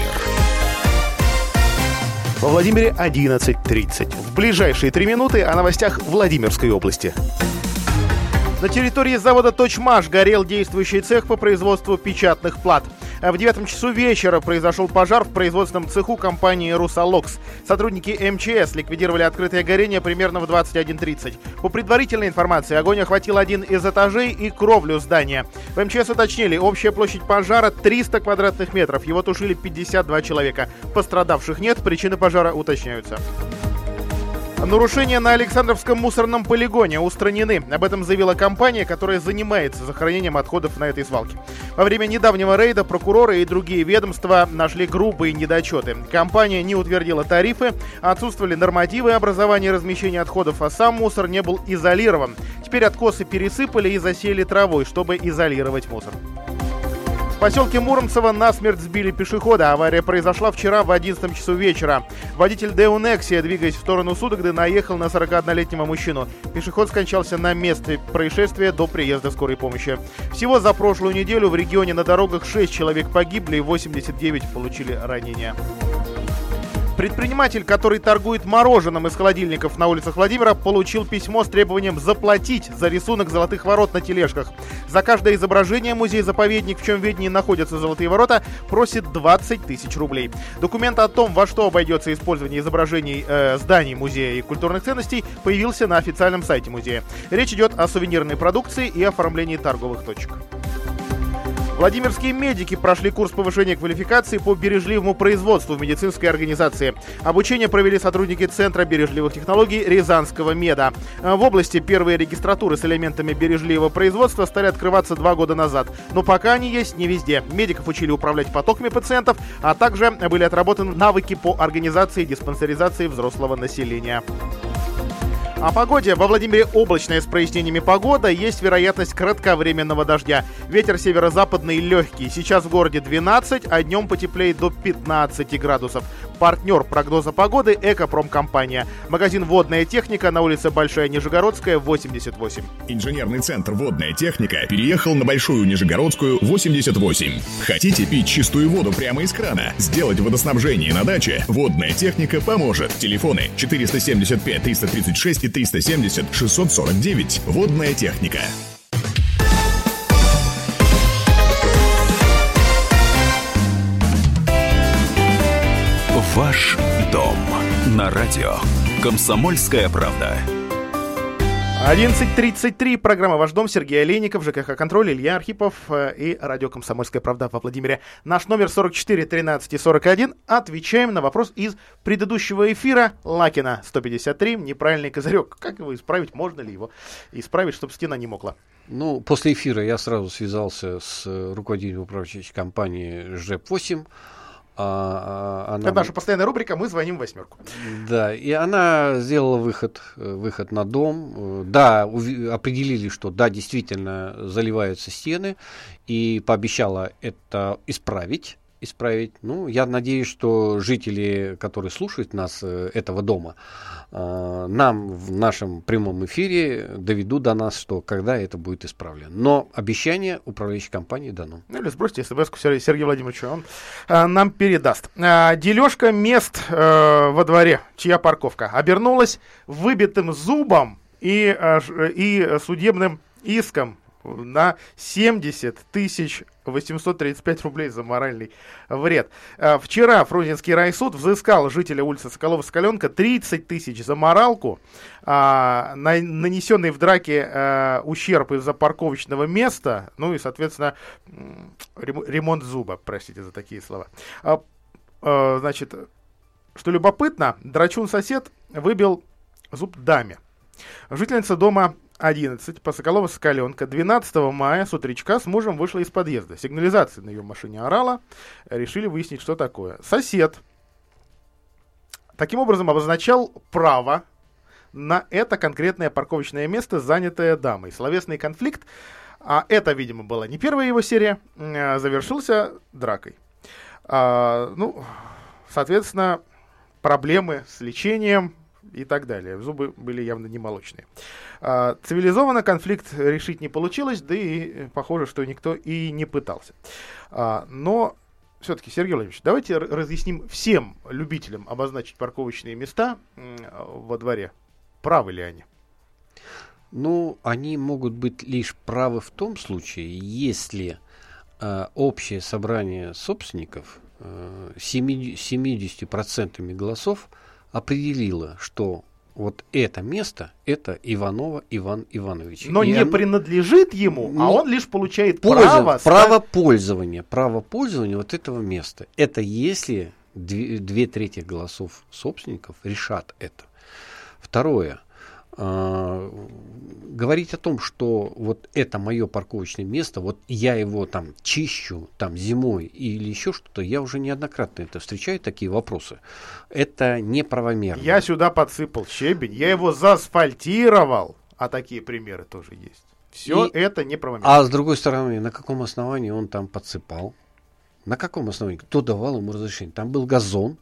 Во Владимире 11.30. В ближайшие три минуты о новостях Владимирской области. На территории завода «Точмаш» горел действующий цех по производству печатных плат. В девятом часу вечера произошел пожар в производственном цеху компании «Русалокс». Сотрудники МЧС ликвидировали открытое горение примерно в 21.30. По предварительной информации, огонь охватил один из этажей и кровлю здания. В МЧС уточнили, общая площадь пожара 300 квадратных метров. Его тушили 52 человека. Пострадавших нет, причины пожара уточняются. Нарушения на Александровском мусорном полигоне устранены. Об этом заявила компания, которая занимается захоронением отходов на этой свалке. Во время недавнего рейда прокуроры и другие ведомства нашли грубые недочеты. Компания не утвердила тарифы, отсутствовали нормативы образования и размещения отходов, а сам мусор не был изолирован. Теперь откосы пересыпали и засели травой, чтобы изолировать мусор. Поселке Муромцево насмерть сбили пешехода. Авария произошла вчера в 11 часу вечера. Водитель Део двигаясь в сторону Судогды, наехал на 41-летнего мужчину. Пешеход скончался на месте происшествия до приезда скорой помощи. Всего за прошлую неделю в регионе на дорогах 6 человек погибли и 89 получили ранения. Предприниматель, который торгует мороженым из холодильников на улицах Владимира, получил письмо с требованием заплатить за рисунок золотых ворот на тележках. За каждое изображение музей-заповедник, в чем виднее находятся золотые ворота, просит 20 тысяч рублей. Документ о том, во что обойдется использование изображений э, зданий музея и культурных ценностей, появился на официальном сайте музея. Речь идет о сувенирной продукции и оформлении торговых точек. Владимирские медики прошли курс повышения квалификации по бережливому производству в медицинской организации. Обучение провели сотрудники Центра бережливых технологий Рязанского меда. В области первые регистратуры с элементами бережливого производства стали открываться два года назад. Но пока они есть не везде. Медиков учили управлять потоками пациентов, а также были отработаны навыки по организации и диспансеризации взрослого населения. О погоде. Во Владимире облачная с прояснениями погода. Есть вероятность кратковременного дождя. Ветер северо-западный легкий. Сейчас в городе 12, а днем потеплеет до 15 градусов. Партнер прогноза погоды «Экопромкомпания». Магазин «Водная техника» на улице Большая Нижегородская, 88. Инженерный центр «Водная техника» переехал на Большую Нижегородскую, 88. Хотите пить чистую воду прямо из крана? Сделать водоснабжение на даче? «Водная техника» поможет. Телефоны 475 336 и 370 649. «Водная техника». Ваш дом на радио. Комсомольская правда. 11.33. Программа «Ваш дом». Сергей Олейников, ЖКХ «Контроль», Илья Архипов э, и радио «Комсомольская правда» во Владимире. Наш номер 44 13 и 41. Отвечаем на вопрос из предыдущего эфира. Лакина 153. Неправильный козырек. Как его исправить? Можно ли его исправить, чтобы стена не мокла? Ну, после эфира я сразу связался с руководителем управляющей компании ЖЭП-8. А, а, она... Это наша постоянная рубрика «Мы звоним в восьмерку». Да, и она сделала выход, э, выход на дом. Да, определили, что да, действительно заливаются стены, и пообещала это исправить исправить. Ну, я надеюсь, что жители, которые слушают нас, э, этого дома, нам в нашем прямом эфире доведут до нас, что когда это будет исправлено. Но обещание управляющей компании дано. Ну, или сбросьте смс-ку Сергею Владимировичу, он а, нам передаст. А, дележка мест во дворе, чья парковка, обернулась выбитым зубом и, и судебным иском на 70 тысяч 835 рублей за моральный вред. А, вчера Фрунзенский райсуд взыскал жителя улицы Соколова-Соколенка 30 тысяч за моралку, а, на, нанесенный в драке а, ущерб из-за парковочного места, ну и, соответственно, ремонт зуба, простите за такие слова. Значит, что любопытно, драчун-сосед выбил зуб даме. Жительница дома 11 по Соколова-Соколенко 12 мая с утречка с мужем вышла из подъезда. Сигнализация на ее машине орала. Решили выяснить, что такое. Сосед таким образом обозначал право на это конкретное парковочное место, занятое дамой. Словесный конфликт, а это, видимо, была не первая его серия, э, завершился дракой. А, ну, соответственно, проблемы с лечением и так далее. Зубы были явно не молочные. А, цивилизованно конфликт решить не получилось, да и похоже, что никто и не пытался. А, но все-таки, Сергей Владимирович, давайте разъясним всем любителям обозначить парковочные места во дворе. Правы ли они? Ну, они могут быть лишь правы в том случае, если э, общее собрание собственников э, 70%, 70% голосов определило, что вот это место, это Иванова Иван Иванович. Но и не он, принадлежит ему, а он лишь получает пользов, право... Право пользования. Право пользования вот этого места. Это если две, две трети голосов собственников решат это. Второе. Э, говорить о том, что вот это мое парковочное место, вот я его там чищу там зимой или еще что-то, я уже неоднократно это встречаю, такие вопросы. Это неправомерно. Я сюда подсыпал щебень, я его заасфальтировал, а такие примеры тоже есть. Все И, это неправомерно. А с другой стороны, на каком основании он там подсыпал? На каком основании? Кто давал ему разрешение? Там был газон.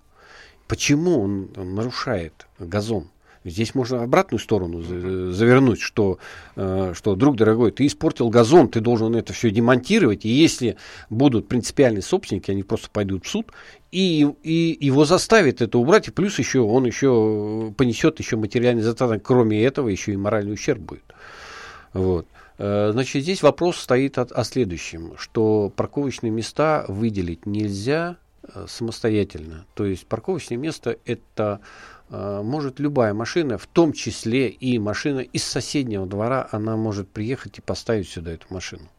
Почему он нарушает газон? Здесь можно обратную сторону завернуть, что, э, что, друг дорогой, ты испортил газон, ты должен это все демонтировать, и если будут принципиальные собственники, они просто пойдут в суд, и, и его заставят это убрать, и плюс еще он еще понесет еще материальный затраты, кроме этого еще и моральный ущерб будет. Вот. Э, значит, здесь вопрос стоит о, о следующем, что парковочные места выделить нельзя э, самостоятельно. То есть парковочное место это может любая машина, в том числе и машина из соседнего двора, она может приехать и поставить сюда эту машину.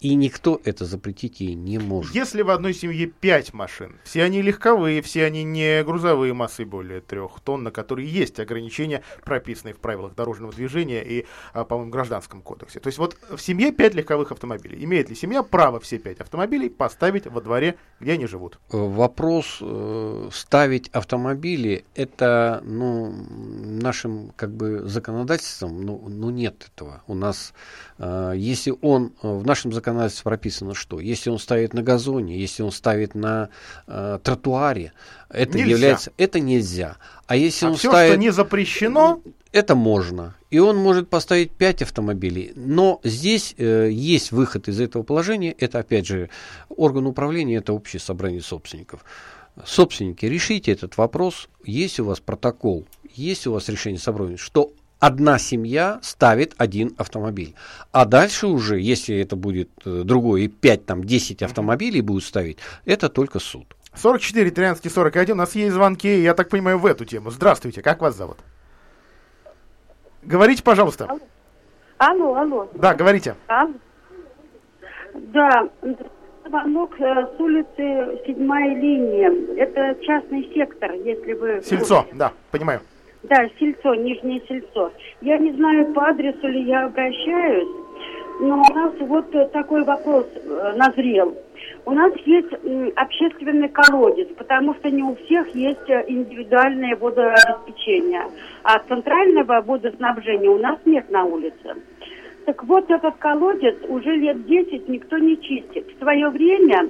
И никто это запретить ей не может. Если в одной семье 5 машин, все они легковые, все они не грузовые массой более 3 тонн, на которые есть ограничения, прописанные в правилах дорожного движения и, а, по-моему, гражданском кодексе. То есть вот в семье 5 легковых автомобилей. Имеет ли семья право все 5 автомобилей поставить во дворе, где они живут? Э, вопрос э, ставить автомобили, это ну, нашим как бы законодательством, ну, ну нет этого. У нас, э, если он э, в нашем законодательстве законодательстве прописано что? Если он ставит на газоне, если он ставит на э, тротуаре, это нельзя. является, это нельзя. А если а он все, ставит, что не запрещено, это можно. И он может поставить 5 автомобилей. Но здесь э, есть выход из этого положения. Это, опять же, орган управления, это общее собрание собственников. Собственники, решите этот вопрос. Есть у вас протокол, есть у вас решение собрания, что одна семья ставит один автомобиль. А дальше уже, если это будет э, другой, и 5, там, 10 автомобилей будут ставить, это только суд. 44 13 41, у нас есть звонки, я так понимаю, в эту тему. Здравствуйте, как вас зовут? Говорите, пожалуйста. Алло, алло. Да, говорите. Алло. Да, звонок э, с улицы седьмая линия. Это частный сектор, если вы... Сельцо, да, понимаю. Да, сельцо, Нижнее сельцо. Я не знаю, по адресу ли я обращаюсь, но у нас вот такой вопрос э, назрел. У нас есть общественный колодец, потому что не у всех есть э, индивидуальное водообеспечение, а центрального водоснабжения у нас нет на улице. Так вот, этот колодец уже лет 10 никто не чистит. В свое время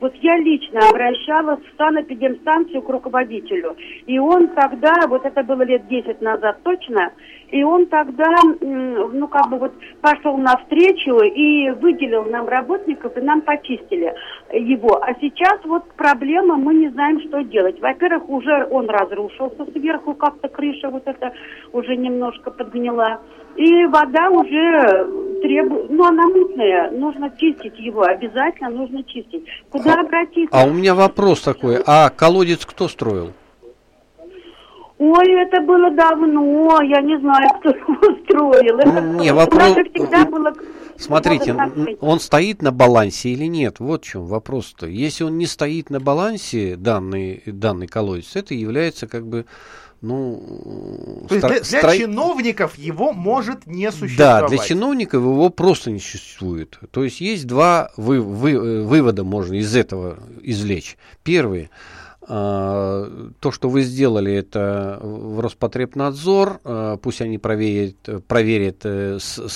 вот я лично обращалась в санэпидемстанцию к руководителю. И он тогда, вот это было лет 10 назад точно, и он тогда, ну, как бы вот пошел навстречу и выделил нам работников, и нам почистили его. А сейчас вот проблема, мы не знаем, что делать. Во-первых, уже он разрушился сверху, как-то крыша вот эта уже немножко подгнила. И вода уже требует, ну, она мутная, нужно чистить его, обязательно нужно чистить. Куда а, обратиться? А у меня вопрос такой, а колодец кто строил? Ой, это было давно, я не знаю, кто <laughs> его строил. Это не, вопрос... было... Смотрите, он стоит на балансе или нет? Вот в чем вопрос-то. Если он не стоит на балансе, данный, данный колодец, это является как бы ну... То есть стро- для, для стро- чиновников его может не существовать. Да, для чиновников его просто не существует. То есть есть два вы, вы, э, вывода можно из этого извлечь. Первый. А, То, что вы сделали, это в Роспотребнадзор, а, пусть они проверят, проверят э, с-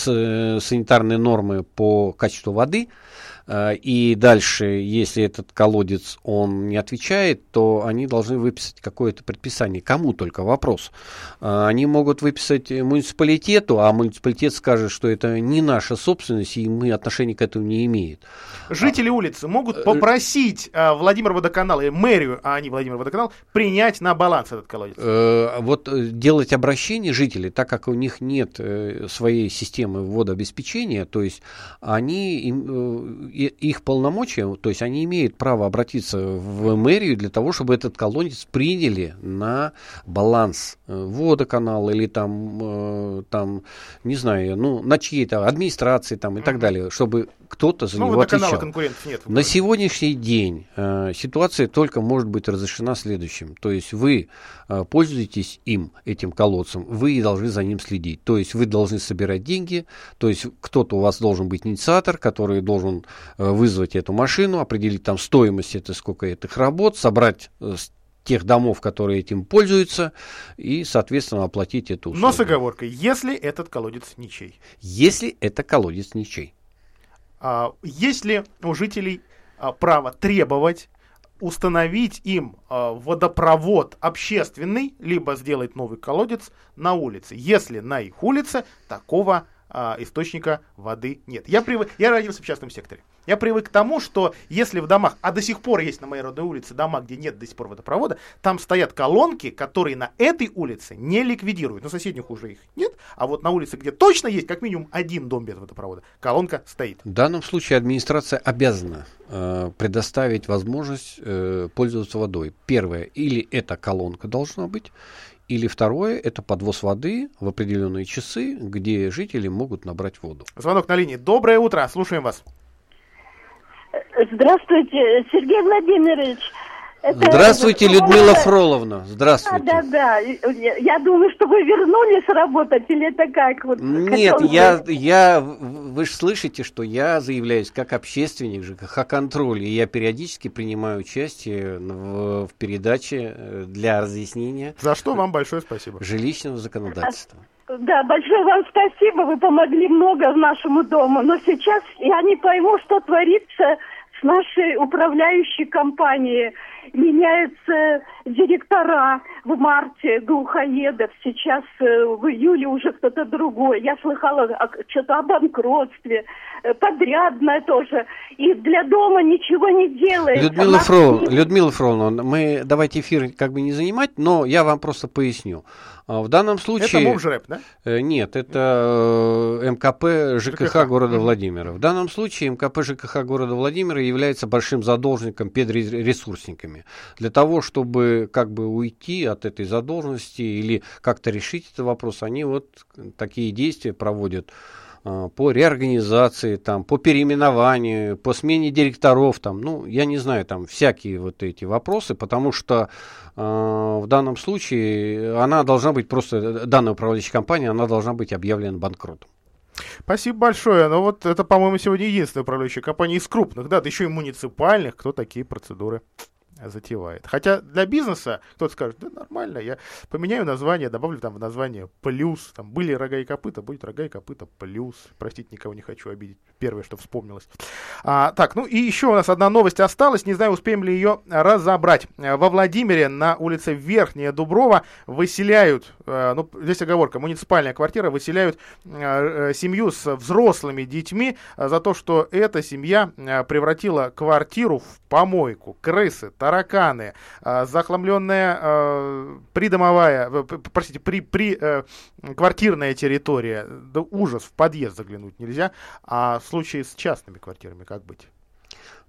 санитарные нормы по качеству воды, и дальше, если этот колодец, он не отвечает, то они должны выписать какое-то предписание. Кому только вопрос. А, Они могут выписать муниципалитету, а муниципалитет скажет, что это не наша собственность, и мы отношения к этому не имеем. Жители улицы могут попросить э, Владимир Водоканал и мэрию, а не Владимир Водоканал, принять на баланс этот колодец. Э, Вот э, делать обращение жителей, так как у них нет э, своей системы водообеспечения, то есть они, им, э, их полномочия, то есть они имеют право обратиться в мэрию для того, чтобы этот колодец приняли на баланс э, водоканала или там, э, там, не знаю, ну, на чьей-то администрации там и так далее, чтобы кто-то за Ну, него отвечал. конкурентов нет. На сегодняшний день э, ситуация только может быть разрешена следующим. То есть вы э, пользуетесь им, этим колодцем, вы должны за ним следить. То есть вы должны собирать деньги, то есть кто-то у вас должен быть инициатор, который должен э, вызвать эту машину, определить там стоимость, это сколько этих работ, собрать э, тех домов, которые этим пользуются, и, соответственно, оплатить эту услугу. Но с оговоркой, если этот колодец ничей. Если это колодец ничей. А, есть ли у жителей а, право требовать установить им а, водопровод общественный, либо сделать новый колодец на улице, если на их улице такого а, источника воды нет. Я, привык, я родился в частном секторе. Я привык к тому, что если в домах, а до сих пор есть на моей родной улице дома, где нет до сих пор водопровода, там стоят колонки, которые на этой улице не ликвидируют. На соседних уже их нет, а вот на улице, где точно есть как минимум один дом без водопровода, колонка стоит. В данном случае администрация обязана э, предоставить возможность э, пользоваться водой. Первое, или эта колонка должна быть, или второе, это подвоз воды в определенные часы, где жители могут набрать воду. Звонок на линии. Доброе утро, слушаем вас. Здравствуйте, Сергей Владимирович. Это- Здравствуйте, Людмила Фроловна. Здравствуйте. Да, да, я, я думаю, что вы вернулись работать, или это как? Вот, Нет, хотел я, я, вы же слышите, что я заявляюсь как общественник ЖКХ-контроль, и я периодически принимаю участие в, в передаче э, для разъяснения За что вам большое спасибо. жилищного законодательства. Да, большое вам спасибо, вы помогли много нашему дому, но сейчас я не пойму, что творится с нашей управляющей компанией. Меняются директора в марте глухоедов, сейчас э, в июле уже кто-то другой. Я слыхала о- что-то о банкротстве, э, подрядное тоже. И для дома ничего не делается. Людмила, Нас Фрол, Людмила Фроловна, мы давайте эфир как бы не занимать, но я вам просто поясню. А, В данном случае... Это Мовжрэп, да? Э, Нет, это МКП ЖКХ, ЖКХ. города. Владимира. В данном случае МКП ЖКХ города Владимира является большим задолженником перед ре- ресурсниками. Для того, чтобы как бы уйти от этой задолженности или как-то решить этот вопрос, они вот такие действия проводят а, по реорганизации, там, по переименованию, по смене директоров, там, ну, я не знаю, там, всякие вот эти вопросы, потому что а, в данном случае она должна быть просто, данная управляющая компания, она должна быть объявлена банкротом. Спасибо большое. Но вот это, по-моему, сегодня единственная управляющая компания из крупных, да, да еще и муниципальных, кто такие процедуры затевает. Хотя для бизнеса кто-то скажет, да нормально, я поменяю название, добавлю там в название плюс, там были рога и копыта, будет рога и копыта плюс. Простите, никого не хочу обидеть. Первое, что вспомнилось. А, так, ну и еще у нас одна новость осталась, не знаю, успеем ли ее разобрать. Во Владимире на улице Верхняя Дуброва выселяют, э, ну здесь оговорка, муниципальная квартира, выселяют э, э, семью с взрослыми детьми за то, что эта семья превратила квартиру в помойку. Крысы, тараканы, э, захламленная э, придомовая, простите, при, при э, квартирная территория. Да ужас, в подъезд заглянуть нельзя. А в случае с частными квартирами как быть?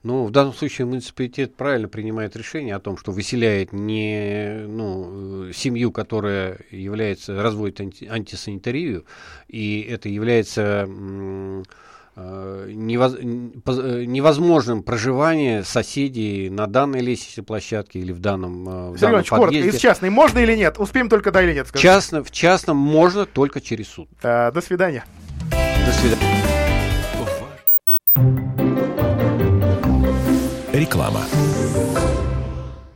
Ну, в данном случае муниципалитет правильно принимает решение о том, что выселяет не ну, э, семью, которая является, разводит анти- антисанитарию, и это является невозможным проживание соседей на данной лестничной площадке или в данном, в Сергей данном подъезде. коротко, из частной можно или нет? Успеем только да или нет сказать. Частно, в частном можно только через суд. А, до свидания. До свидания. Реклама.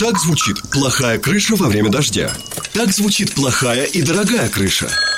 Так звучит плохая крыша во время дождя. Так звучит плохая и дорогая крыша.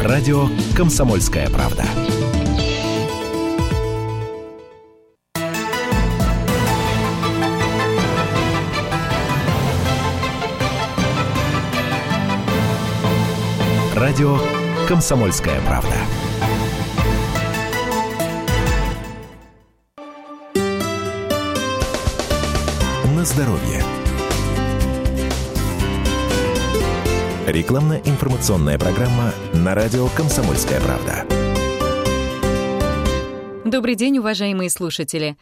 Радио «Комсомольская правда». Радио «Комсомольская правда». На здоровье. Рекламно-информационная программа на радио «Комсомольская правда». Добрый день, уважаемые слушатели.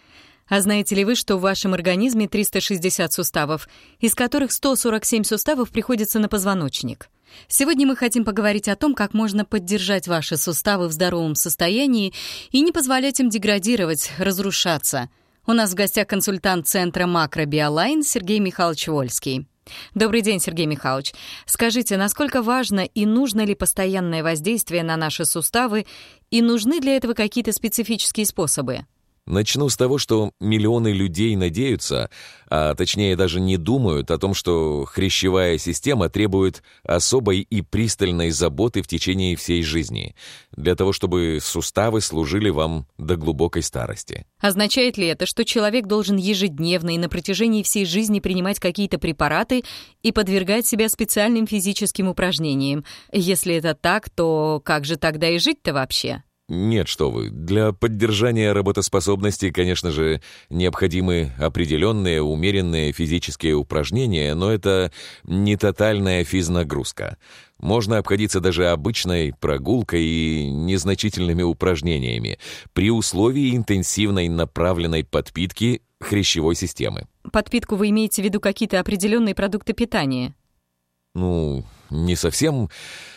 А знаете ли вы, что в вашем организме 360 суставов, из которых 147 суставов приходится на позвоночник? Сегодня мы хотим поговорить о том, как можно поддержать ваши суставы в здоровом состоянии и не позволять им деградировать, разрушаться. У нас в гостях консультант Центра Макробиолайн Сергей Михайлович Вольский. Добрый день, Сергей Михайлович. Скажите, насколько важно и нужно ли постоянное воздействие на наши суставы, и нужны для этого какие-то специфические способы? Начну с того, что миллионы людей надеются, а точнее даже не думают о том, что хрящевая система требует особой и пристальной заботы в течение всей жизни, для того, чтобы суставы служили вам до глубокой старости. Означает ли это, что человек должен ежедневно и на протяжении всей жизни принимать какие-то препараты и подвергать себя специальным физическим упражнениям? Если это так, то как же тогда и жить-то вообще? Нет, что вы. Для поддержания работоспособности, конечно же, необходимы определенные умеренные физические упражнения, но это не тотальная физнагрузка. Можно обходиться даже обычной прогулкой и незначительными упражнениями при условии интенсивной направленной подпитки хрящевой системы. Подпитку вы имеете в виду какие-то определенные продукты питания? Ну, не совсем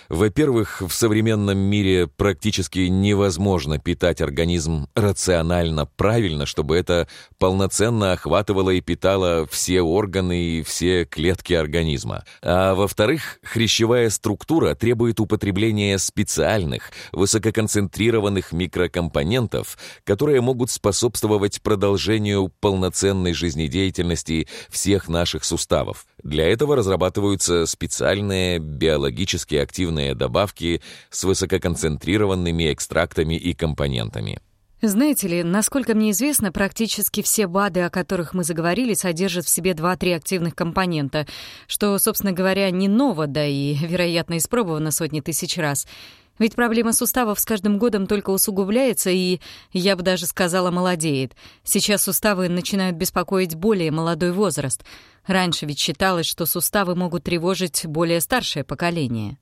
во-первых, в современном мире практически невозможно питать организм рационально правильно, чтобы это полноценно охватывало и питало все органы и все клетки организма. А во-вторых, хрящевая структура требует употребления специальных, высококонцентрированных микрокомпонентов, которые могут способствовать продолжению полноценной жизнедеятельности всех наших суставов. Для этого разрабатываются специальные биологически активные питательные добавки с высококонцентрированными экстрактами и компонентами. Знаете ли, насколько мне известно, практически все БАДы, о которых мы заговорили, содержат в себе 2-3 активных компонента, что, собственно говоря, не ново, да и, вероятно, испробовано сотни тысяч раз. Ведь проблема суставов с каждым годом только усугубляется и, я бы даже сказала, молодеет. Сейчас суставы начинают беспокоить более молодой возраст. Раньше ведь считалось, что суставы могут тревожить более старшее поколение.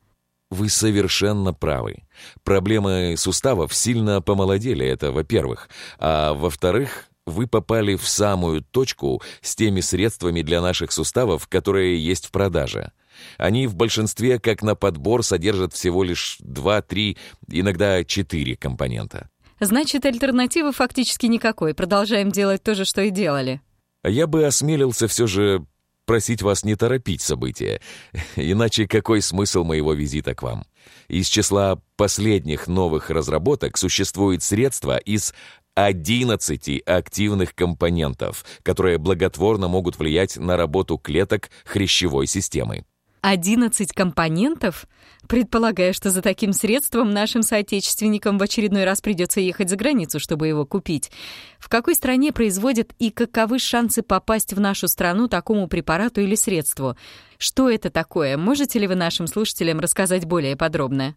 Вы совершенно правы. Проблемы суставов сильно помолодели, это во-первых. А во-вторых, вы попали в самую точку с теми средствами для наших суставов, которые есть в продаже. Они в большинстве, как на подбор, содержат всего лишь 2-3, иногда 4 компонента. Значит, альтернативы фактически никакой. Продолжаем делать то же, что и делали. Я бы осмелился все же просить вас не торопить события, <laughs> иначе какой смысл моего визита к вам? Из числа последних новых разработок существует средство из 11 активных компонентов, которые благотворно могут влиять на работу клеток хрящевой системы. 11 компонентов? Предполагаю, что за таким средством нашим соотечественникам в очередной раз придется ехать за границу, чтобы его купить. В какой стране производят и каковы шансы попасть в нашу страну такому препарату или средству? Что это такое? Можете ли вы нашим слушателям рассказать более подробно?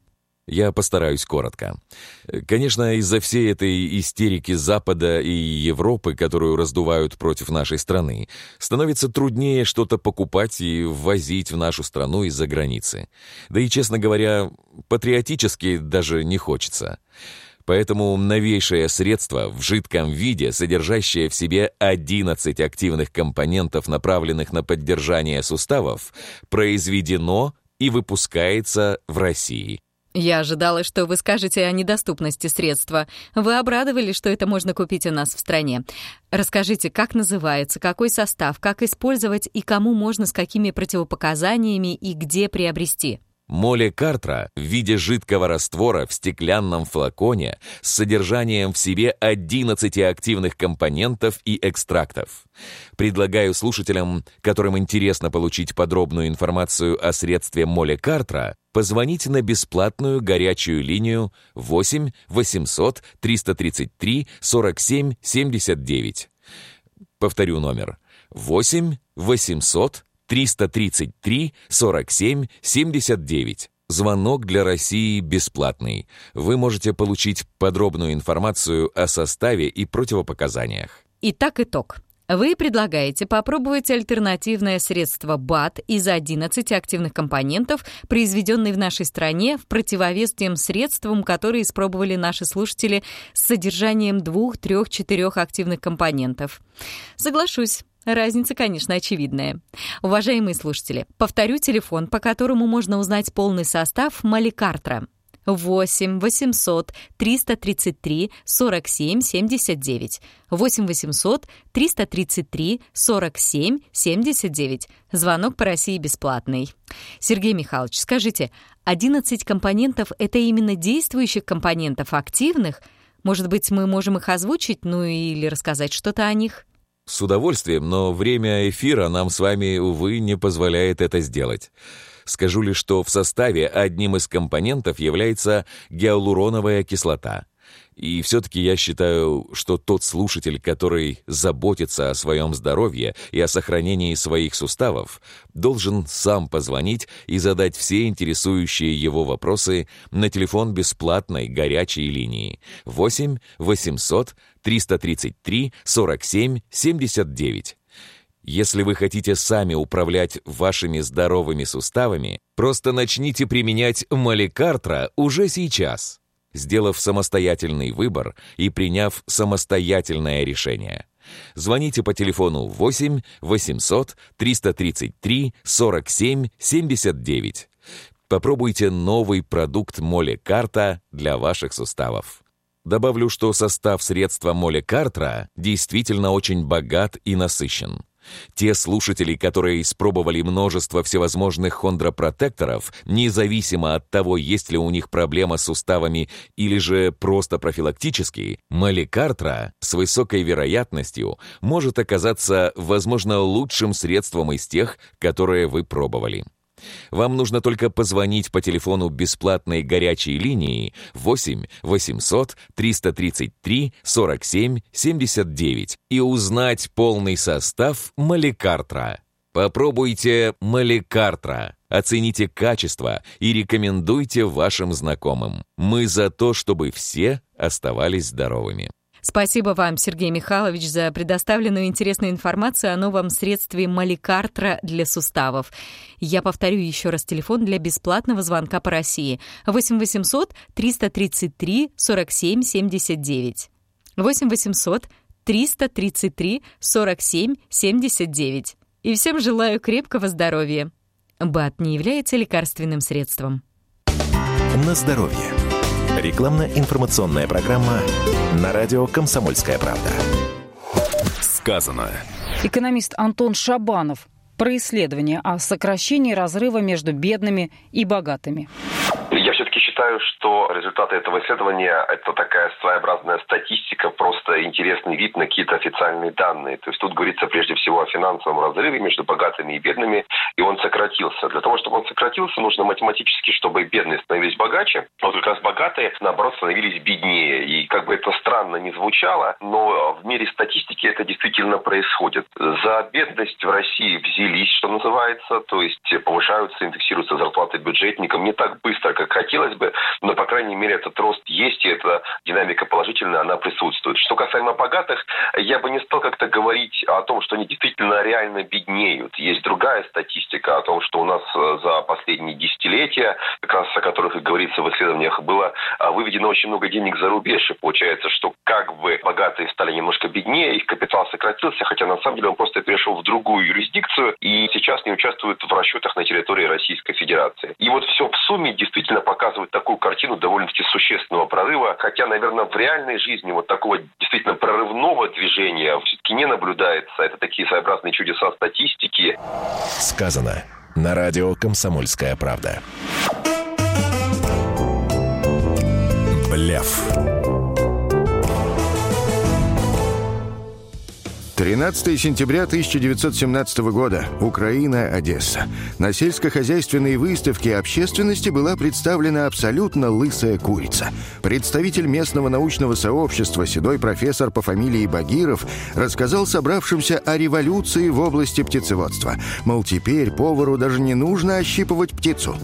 Я постараюсь коротко. Конечно, из-за всей этой истерики Запада и Европы, которую раздувают против нашей страны, становится труднее что-то покупать и ввозить в нашу страну из-за границы. Да и, честно говоря, патриотически даже не хочется. Поэтому новейшее средство в жидком виде, содержащее в себе 11 активных компонентов, направленных на поддержание суставов, произведено и выпускается в России – я ожидала, что вы скажете о недоступности средства. Вы обрадовали, что это можно купить у нас в стране. Расскажите, как называется, какой состав, как использовать и кому можно с какими противопоказаниями и где приобрести. Молекартра в виде жидкого раствора в стеклянном флаконе с содержанием в себе 11 активных компонентов и экстрактов. Предлагаю слушателям, которым интересно получить подробную информацию о средстве Молекартра, позвонить на бесплатную горячую линию 8 800 333 47 79. Повторю номер 8 800 333 47 79. Звонок для России бесплатный. Вы можете получить подробную информацию о составе и противопоказаниях. Итак, итог. Вы предлагаете попробовать альтернативное средство БАТ из 11 активных компонентов, произведенный в нашей стране, в противовес тем средствам, которые испробовали наши слушатели с содержанием двух, трех, четырех активных компонентов. Соглашусь, Разница, конечно, очевидная. Уважаемые слушатели, повторю телефон, по которому можно узнать полный состав Маликартра. 8 800 333 47 79. 8 800 333 47 79. Звонок по России бесплатный. Сергей Михайлович, скажите, 11 компонентов — это именно действующих компонентов, активных? Может быть, мы можем их озвучить, ну или рассказать что-то о них? С удовольствием, но время эфира нам с вами, увы, не позволяет это сделать. Скажу лишь, что в составе одним из компонентов является гиалуроновая кислота. И все-таки я считаю, что тот слушатель, который заботится о своем здоровье и о сохранении своих суставов, должен сам позвонить и задать все интересующие его вопросы на телефон бесплатной горячей линии 8 800 333 47 79. Если вы хотите сами управлять вашими здоровыми суставами, просто начните применять Маликартра уже сейчас, сделав самостоятельный выбор и приняв самостоятельное решение. Звоните по телефону 8 800 333 47 79. Попробуйте новый продукт Молекарта для ваших суставов. Добавлю, что состав средства Молекартра действительно очень богат и насыщен. Те слушатели, которые испробовали множество всевозможных хондропротекторов, независимо от того, есть ли у них проблема с суставами или же просто профилактические, Маликартра с высокой вероятностью может оказаться, возможно, лучшим средством из тех, которые вы пробовали. Вам нужно только позвонить по телефону бесплатной горячей линии 8 800 333 47 79 и узнать полный состав Маликартра. Попробуйте Маликартра. Оцените качество и рекомендуйте вашим знакомым. Мы за то, чтобы все оставались здоровыми. Спасибо вам, Сергей Михайлович, за предоставленную интересную информацию о новом средстве Маликартра для суставов. Я повторю еще раз телефон для бесплатного звонка по России. 8 800 333 47 79. 8 800 333 47 79. И всем желаю крепкого здоровья. БАД не является лекарственным средством. На здоровье. Рекламно-информационная программа на радио «Комсомольская правда». Сказано. Экономист Антон Шабанов про исследование о сокращении разрыва между бедными и богатыми. Я все-таки считаю, что результаты этого исследования – это такая своеобразная статистика, просто интересный вид на какие-то официальные данные. То есть тут говорится прежде всего о финансовом разрыве между богатыми и бедными, и он сократился. Для того, чтобы он сократился, нужно математически, чтобы бедные становились богаче, а вот как раз богатые, наоборот, становились беднее. И как бы это странно не звучало, но в мире статистики это действительно происходит. За бедность в России взялись, что называется, то есть повышаются, индексируются зарплаты бюджетникам не так быстро, как хотелось бы, но, по крайней мере, этот рост есть, и эта динамика положительная, она присутствует. Что касаемо богатых, я бы не стал как-то говорить о том, что они действительно реально беднеют. Есть другая статистика о том, что у нас э, за последние десятилетия, как раз о которых и говорится в исследованиях, было а, выведено очень много денег за рубеж, и получается, что как бы богатые стали немножко беднее, их капитал сократился, хотя на самом деле он просто перешел в другую юрисдикцию и сейчас не участвует в расчетах на территории Российской Федерации. И вот все в сумме действительно показывает такую картину довольно-таки существенного прорыва, хотя, наверное, в реальной жизни вот такого действительно прорывного движения все-таки не наблюдается. Это такие своеобразные чудеса статистики. Сказано на радио «Комсомольская правда». Блеф. 13 сентября 1917 года. Украина, Одесса. На сельскохозяйственной выставке общественности была представлена абсолютно лысая курица. Представитель местного научного сообщества, седой профессор по фамилии Багиров, рассказал собравшимся о революции в области птицеводства. Мол, теперь повару даже не нужно ощипывать птицу.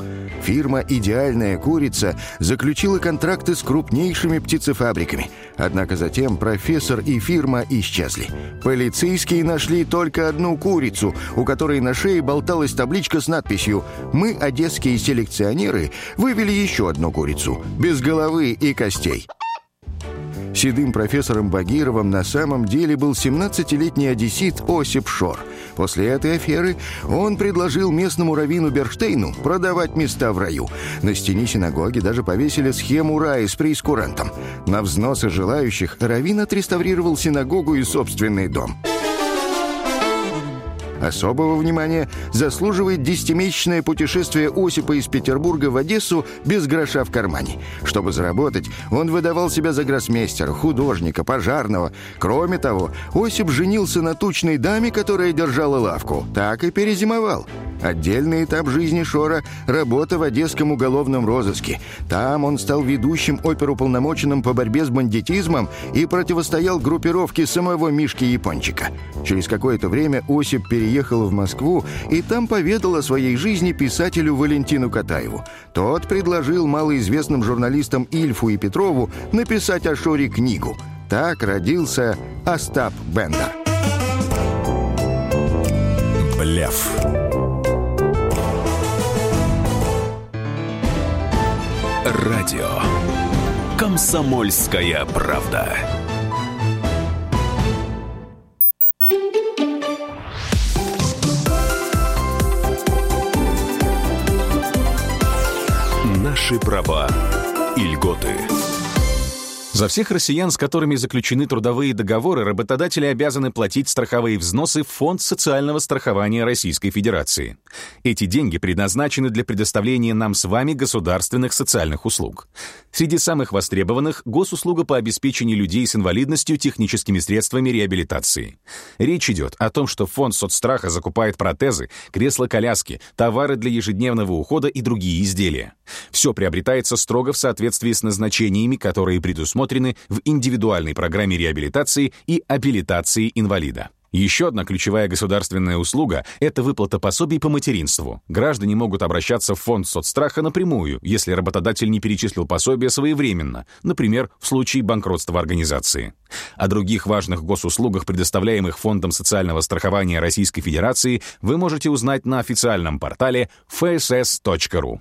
Фирма «Идеальная курица» заключила контракты с крупнейшими птицефабриками. Однако затем профессор и фирма исчезли. Полицейские нашли только одну курицу, у которой на шее болталась табличка с надписью «Мы, одесские селекционеры, вывели еще одну курицу, без головы и костей». Седым профессором Багировым на самом деле был 17-летний одессит Осип Шор. После этой аферы он предложил местному раввину Берштейну продавать места в раю. На стене синагоги даже повесили схему рая с преискурантом. На взносы желающих раввин отреставрировал синагогу и собственный дом. Особого внимания заслуживает десятимесячное путешествие Осипа из Петербурга в Одессу без гроша в кармане. Чтобы заработать, он выдавал себя за гроссмейстера, художника, пожарного. Кроме того, Осип женился на тучной даме, которая держала лавку. Так и перезимовал. Отдельный этап жизни Шора – работа в Одесском уголовном розыске. Там он стал ведущим оперуполномоченным по борьбе с бандитизмом и противостоял группировке самого Мишки Япончика. Через какое-то время Осип переехал в Москву и там поведал о своей жизни писателю Валентину Катаеву. Тот предложил малоизвестным журналистам Ильфу и Петрову написать о Шоре книгу. Так родился Остап Бендер. Блеф. Радио. Комсомольская правда. Наши права и льготы. За всех россиян, с которыми заключены трудовые договоры, работодатели обязаны платить страховые взносы в Фонд социального страхования Российской Федерации. Эти деньги предназначены для предоставления нам с вами государственных социальных услуг. Среди самых востребованных — госуслуга по обеспечению людей с инвалидностью техническими средствами реабилитации. Речь идет о том, что Фонд соцстраха закупает протезы, кресла-коляски, товары для ежедневного ухода и другие изделия. Все приобретается строго в соответствии с назначениями, которые предусмотрены в индивидуальной программе реабилитации и абилитации инвалида. Еще одна ключевая государственная услуга — это выплата пособий по материнству. Граждане могут обращаться в фонд соцстраха напрямую, если работодатель не перечислил пособие своевременно, например, в случае банкротства организации. О других важных госуслугах, предоставляемых Фондом социального страхования Российской Федерации, вы можете узнать на официальном портале fss.ru.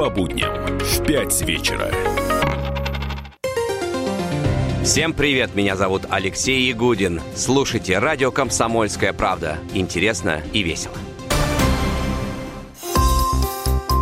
По будням в 5 вечера. Всем привет, меня зовут Алексей Ягудин. Слушайте радио «Комсомольская правда». Интересно и весело.